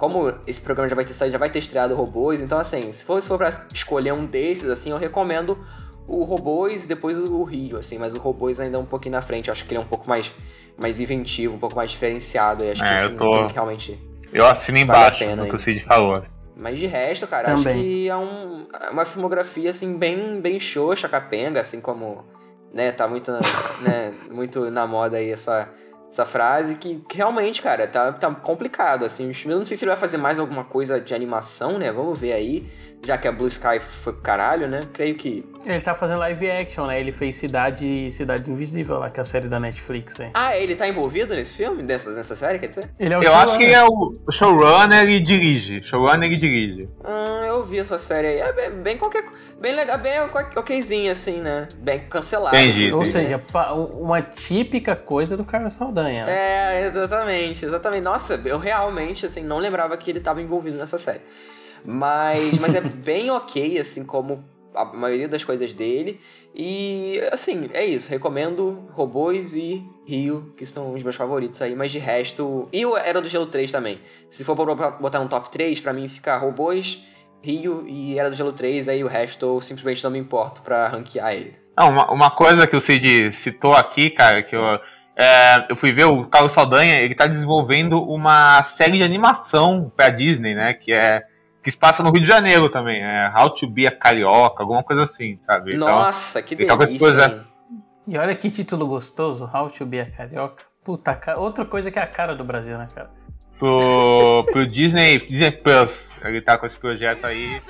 como esse programa já vai ter saído, já vai ter estreado robôs, então assim, se for, se for pra escolher um desses, assim, eu recomendo o Robôs e depois o Rio, assim, mas o Robôs ainda é um pouquinho na frente, eu acho que ele é um pouco mais, mais inventivo, um pouco mais diferenciado, e acho que É, esse eu é um tô- filme que realmente... Eu assino Vale a embaixo pena no que aí. o Cid falou. Mas de resto, cara, acho Também. que é um, é uma filmografia, assim, bem, bem xoxa, capenga, assim como, né, tá muito, né, muito na moda aí essa, essa frase, que, que realmente, cara, tá, tá complicado, assim, eu não sei se ele vai fazer mais alguma coisa de animação, né, vamos ver aí, já que a Blue Sky foi pro caralho, né, creio que... Ele tá fazendo live action, né? Ele fez Cidade, Cidade Invisível lá, que é a série da Netflix, hein? Ah, ele tá envolvido nesse filme, nessa, nessa série, quer dizer? Ele é o Eu acho que é o showrunner e dirige. Showrunner e dirige. Ah, eu vi essa série aí, é bem, bem qualquer, bem legal, bem okzinho, assim, né, bem cancelado. Entendi, Ou sim. seja, pa- uma típica coisa do Carlos Saldanha. né? É, exatamente, exatamente. Nossa, eu realmente, assim, não lembrava que ele tava envolvido nessa série. Mas, mas é bem ok, assim, como a maioria das coisas dele. E, assim, é isso. Recomendo Robôs e Rio, que são os meus favoritos aí. Mas de resto... E o Era do Gelo 3 também. Se for pra botar um top 3, pra mim fica Robôs, Rio e Era do Gelo 3, aí o resto eu simplesmente não me importo pra ranquear eles. Não, uma, uma coisa que o Cid citou aqui, cara, que eu, é, eu fui ver o Carlos Saldanha, ele tá desenvolvendo uma série de animação pra Disney, né? Que é. Que se passa no Rio de Janeiro também, é How to be a Carioca, alguma coisa assim, sabe? Então, Nossa, que então, delícia. coisa-? E olha que título gostoso, How to be a Carioca. Puta, outra coisa que é a cara do Brasil, né, cara? pro, pro Disney, Disney Plus. Ele tá com esse projeto aí.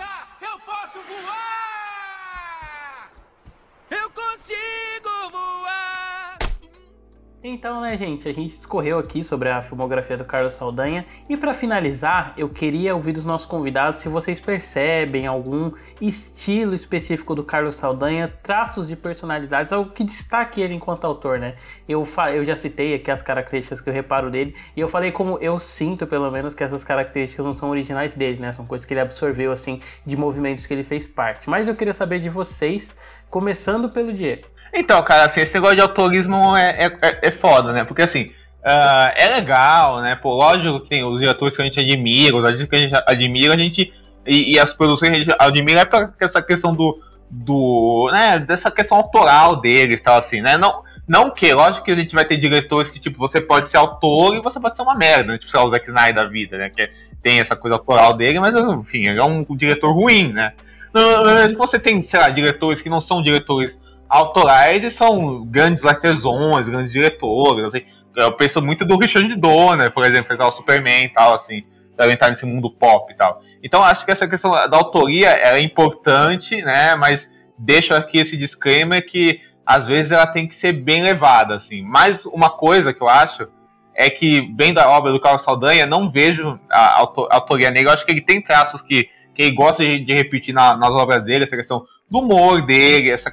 Então, né, gente, a gente discorreu aqui sobre a filmografia do Carlos Saldanha e pra finalizar, eu queria ouvir dos nossos convidados se vocês percebem algum estilo específico do Carlos Saldanha, traços de personalidades, algo que destaque ele enquanto autor, né? Eu, eu já citei aqui as características que eu reparo dele e eu falei como eu sinto, pelo menos, que essas características não são originais dele, né? São coisas que ele absorveu, assim, de movimentos que ele fez parte. Mas eu queria saber de vocês, começando pelo Diego. Então, cara, assim, esse negócio de autorismo é, é, é- é foda, né? Porque assim, ah, é legal, né? Pô, lógico que tem os diretores que a gente admira, os artistas que a gente admira, a gente. E, e as produções que a gente admira é pra essa questão do. do né, dessa questão autoral deles tal, assim, né? Não, não que, lógico que a gente vai ter diretores que, tipo, você pode ser autor e você pode ser uma merda, né? Tipo, sei lá, o Zack Snyder da vida, né? Que tem essa coisa autoral dele, mas, enfim, ele é um diretor ruim, né? Você tem, sei lá, diretores que não são diretores autorais e são grandes artesões, grandes diretores, assim. Eu penso muito do Richard Donner, por exemplo, fez o Superman e tal, assim, deve entrar nesse mundo pop e tal. Então acho que essa questão da autoria é importante, né, mas deixo aqui esse disclaimer que às vezes ela tem que ser bem levada, assim. Mas uma coisa que eu acho é que, bem da obra do Carlos Saldanha, não vejo a auto- a autoria negra. Eu acho que ele tem traços que, que ele gosta de, repetir na- nas obras dele, essa questão do humor dele, essa,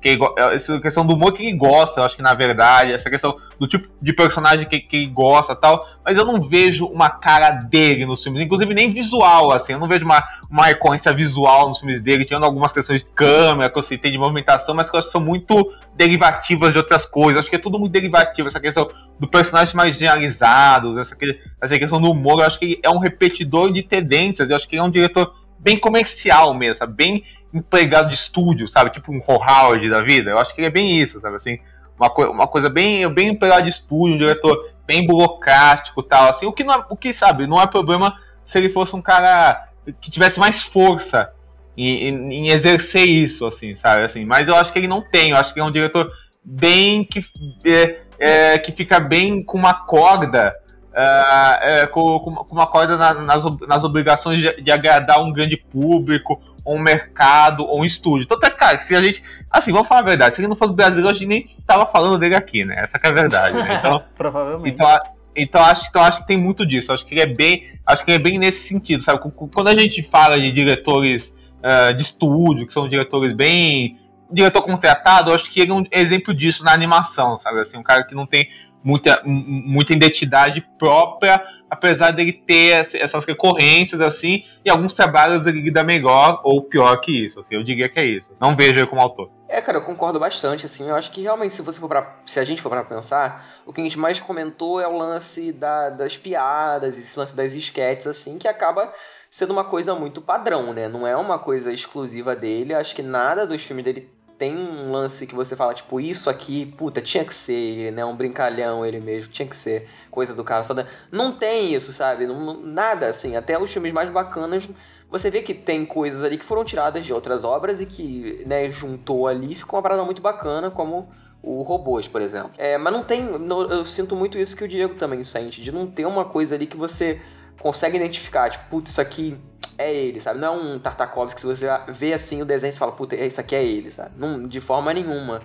que- go- essa questão do humor que gosta, eu acho que na verdade, essa questão do tipo de personagem que, que gosta tal, mas eu não vejo uma cara dele nos filmes, inclusive nem visual, assim, eu não vejo uma, uma recorrência visual nos filmes dele, tirando algumas questões de câmera, que eu citei de movimentação, mas que eu acho que são muito derivativas de outras coisas, acho que é tudo muito derivativo, essa questão do personagem mais generalizado, essa, essa questão do humor, eu acho que ele é um repetidor de tendências, eu acho que ele é um diretor bem comercial mesmo, sabe? bem empregado de estúdio, sabe? Tipo um Howard da vida. Eu acho que é bem isso, sabe? Assim, uma, coi- uma coisa bem, bem empregado de estúdio, um diretor bem burocrático tal. Assim, o que, não é, o que, sabe, não é problema se ele fosse um cara que tivesse mais força em, em- em exercer isso, assim, sabe? Assim, mas eu acho que ele não tem. Eu acho que é um diretor bem que, é, é, que fica bem com uma corda. ah, é, com, com uma- corda na- nas, nas obrigações de, de agradar um grande público, ou um mercado, ou um estúdio. Então, tá, cara, se a gente. Assim, vamos falar a verdade, se ele não fosse brasileiro, a gente nem tava falando dele aqui, né? Essa que é a verdade, né? Então, Provavelmente. então, então, acho, então acho que tem muito disso. Acho que ele é bem. Acho que ele é bem nesse sentido, sabe? Quando a gente fala de diretores ah, de estúdio, que são diretores bem. Diretor contratado, acho que ele é um exemplo disso na animação, sabe? Assim, um cara que não tem muita, mu- muita identidade própria, apesar dele ter essa- essas recorrências, assim, e alguns trabalhos ele lida melhor ou pior que isso, assim, eu diria que é isso. Não vejo ele como autor. É, cara, eu concordo bastante, assim. Eu acho que realmente, se você for pra, se a gente for pra pensar, o que a gente mais comentou é o lance da- das piadas, esse lance das esquetes, assim, que acaba sendo uma coisa muito padrão, né? Não é uma coisa exclusiva dele. Acho que nada dos filmes dele tem um lance que você fala, tipo, isso aqui, puta, tinha que ser, né? Um brincalhão ele mesmo, tinha que ser coisa do cara. Sabe? Não tem isso, sabe? Não- nada, assim. Até os filmes mais bacanas, você vê que tem coisas ali que foram tiradas de outras obras e que, né, juntou ali ficou uma parada muito bacana, como o Robôs, por exemplo. É, mas não tem. no- eu sinto muito isso que o Diego também sente, de não ter uma coisa ali que você consegue identificar, tipo, putz, isso aqui é ele, sabe? Não é um Tartakovsky que você vê assim o desenho e fala, puta, isso aqui é ele, sabe? Não, de forma nenhuma.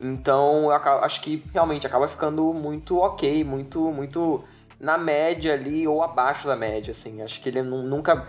Então, eu acho que realmente acaba ficando muito ok, muito, muito na média ali ou abaixo da média, assim. Acho que ele nu- nunca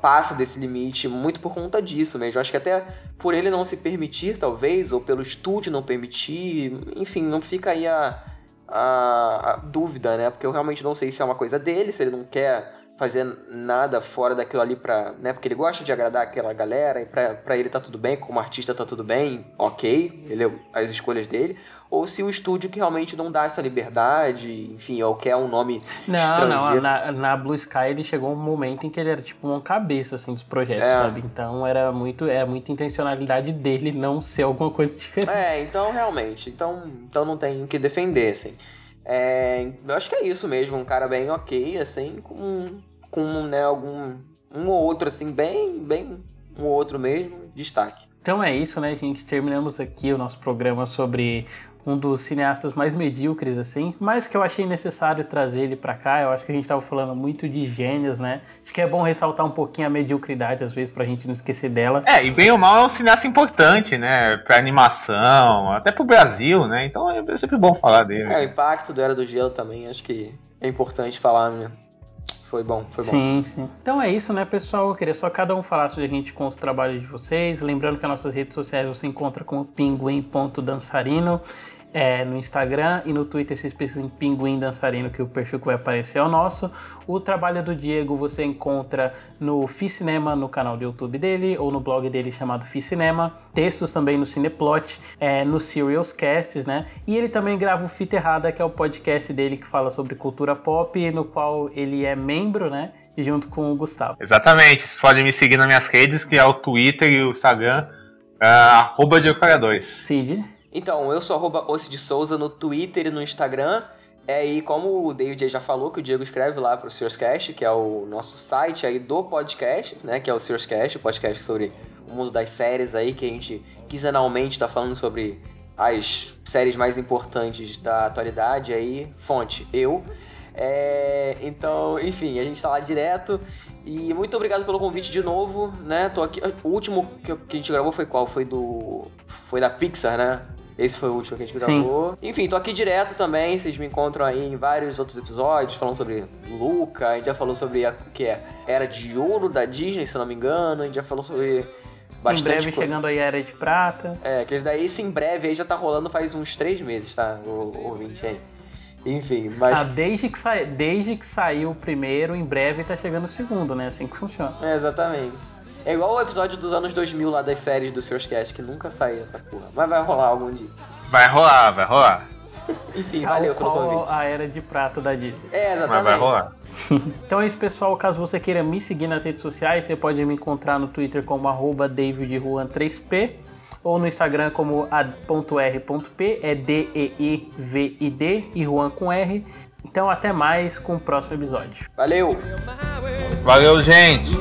passa desse limite, muito por conta disso mesmo. Acho que até por ele não se permitir, talvez, ou pelo estúdio não permitir, enfim, não fica aí a, a, a dúvida, né? Porque eu realmente não sei se é uma coisa dele, se ele não quer fazer nada fora daquilo ali pra. Né, porque ele gosta de agradar aquela galera e pra, pra ele tá tudo bem, como artista tá tudo bem, ok, ele, as escolhas dele. Ou se o estúdio que realmente não dá essa liberdade, enfim, ou quer um nome Não, estrangeiro. não, na, na Blue Sky ele chegou um momento em que ele era tipo uma cabeça assim dos projetos, É. sabe? Então era muito, era muita intencionalidade dele não ser alguma coisa diferente. É, então realmente, então, então não tem o que defender, assim. É, eu acho que é isso mesmo, um cara bem ok, assim, com, com né, algum um ou outro, assim, bem, bem um ou outro mesmo, destaque. Então é isso, né, gente? Terminamos aqui o nosso programa sobre um dos cineastas mais medíocres, assim, mas que eu achei necessário trazer ele pra cá. Eu acho que a gente tava falando muito de gênios, né? Acho que é bom ressaltar um pouquinho a mediocridade, às vezes, pra gente não esquecer dela. É, e bem ou mal é um cineasta importante, né? Pra animação, até pro Brasil, né? Então é sempre bom falar dele. É, o impacto do Era do Gelo também, acho que é importante falar, né? Foi bom, foi bom. Sim, sim. Então é isso, né, pessoal? Eu queria só cada um falar sobre a gente com os trabalhos de vocês. Lembrando que as nossas redes sociais você encontra com pinguim.dançarino. É, no Instagram e no Twitter você pesquisa em Pinguim Dançarino, que o perfil que vai aparecer é o nosso. O trabalho do Diego você encontra no Ficinema, no canal do YouTube dele, ou no blog dele chamado Ficinema. Textos também no Cineplot, é, no Serials Casts, né? E ele também grava o Fita Errada, que é o podcast dele que fala sobre cultura pop, no qual ele é membro, né? Junto com o Gustavo. Exatamente. Vocês podem me seguir nas minhas redes, que é o Twitter e o Instagram, ah, arroba Diego2. Cid. Então, eu sou arroba de Souza no Twitter e no Instagram. É, e como o David já falou, que o Diego escreve lá pro Cast, que é o nosso site aí do podcast, né? Que é o Cast, o podcast sobre o mundo das séries aí, que a gente quinzenalmente tá falando sobre as séries mais importantes da atualidade aí. Fonte, eu. É, então, enfim, a gente tá lá direto. E muito obrigado pelo convite de novo, né? Tô aqui. O último que a gente gravou foi qual? Foi do. Foi da Pixar, né? Esse foi o último que a gente Sim. gravou. Enfim, tô aqui direto também. Vocês me encontram aí em vários outros episódios, falando sobre Luca. A gente já falou sobre a que é Era de Ouro da Disney, se eu não me engano. A gente já falou sobre em bastante breve coisa. chegando aí a Era de Prata. É, que daí, esse em breve aí já tá rolando faz uns três meses, tá? O, o ouvinte aí. Enfim, mas. Ah, desde, que sa... desde que saiu o primeiro, em breve tá chegando o segundo, né? Assim que funciona. É, exatamente. É igual o episódio dos anos 2000 lá das séries do Seus Cast, que nunca saiu essa porra. Mas vai rolar algum dia. Vai rolar, vai rolar. Enfim, Tal valeu pelo convite. a Era de Prata da Disney. É, Mas exatamente. vai rolar. Então é isso, pessoal. Caso você queira me seguir nas redes sociais, você pode me encontrar no Twitter como arroba davidjuan3p ou no Instagram como a.r.p, é D-E-I-V-I-D e Juan com R. Então até mais com o próximo episódio. Valeu! Valeu, gente.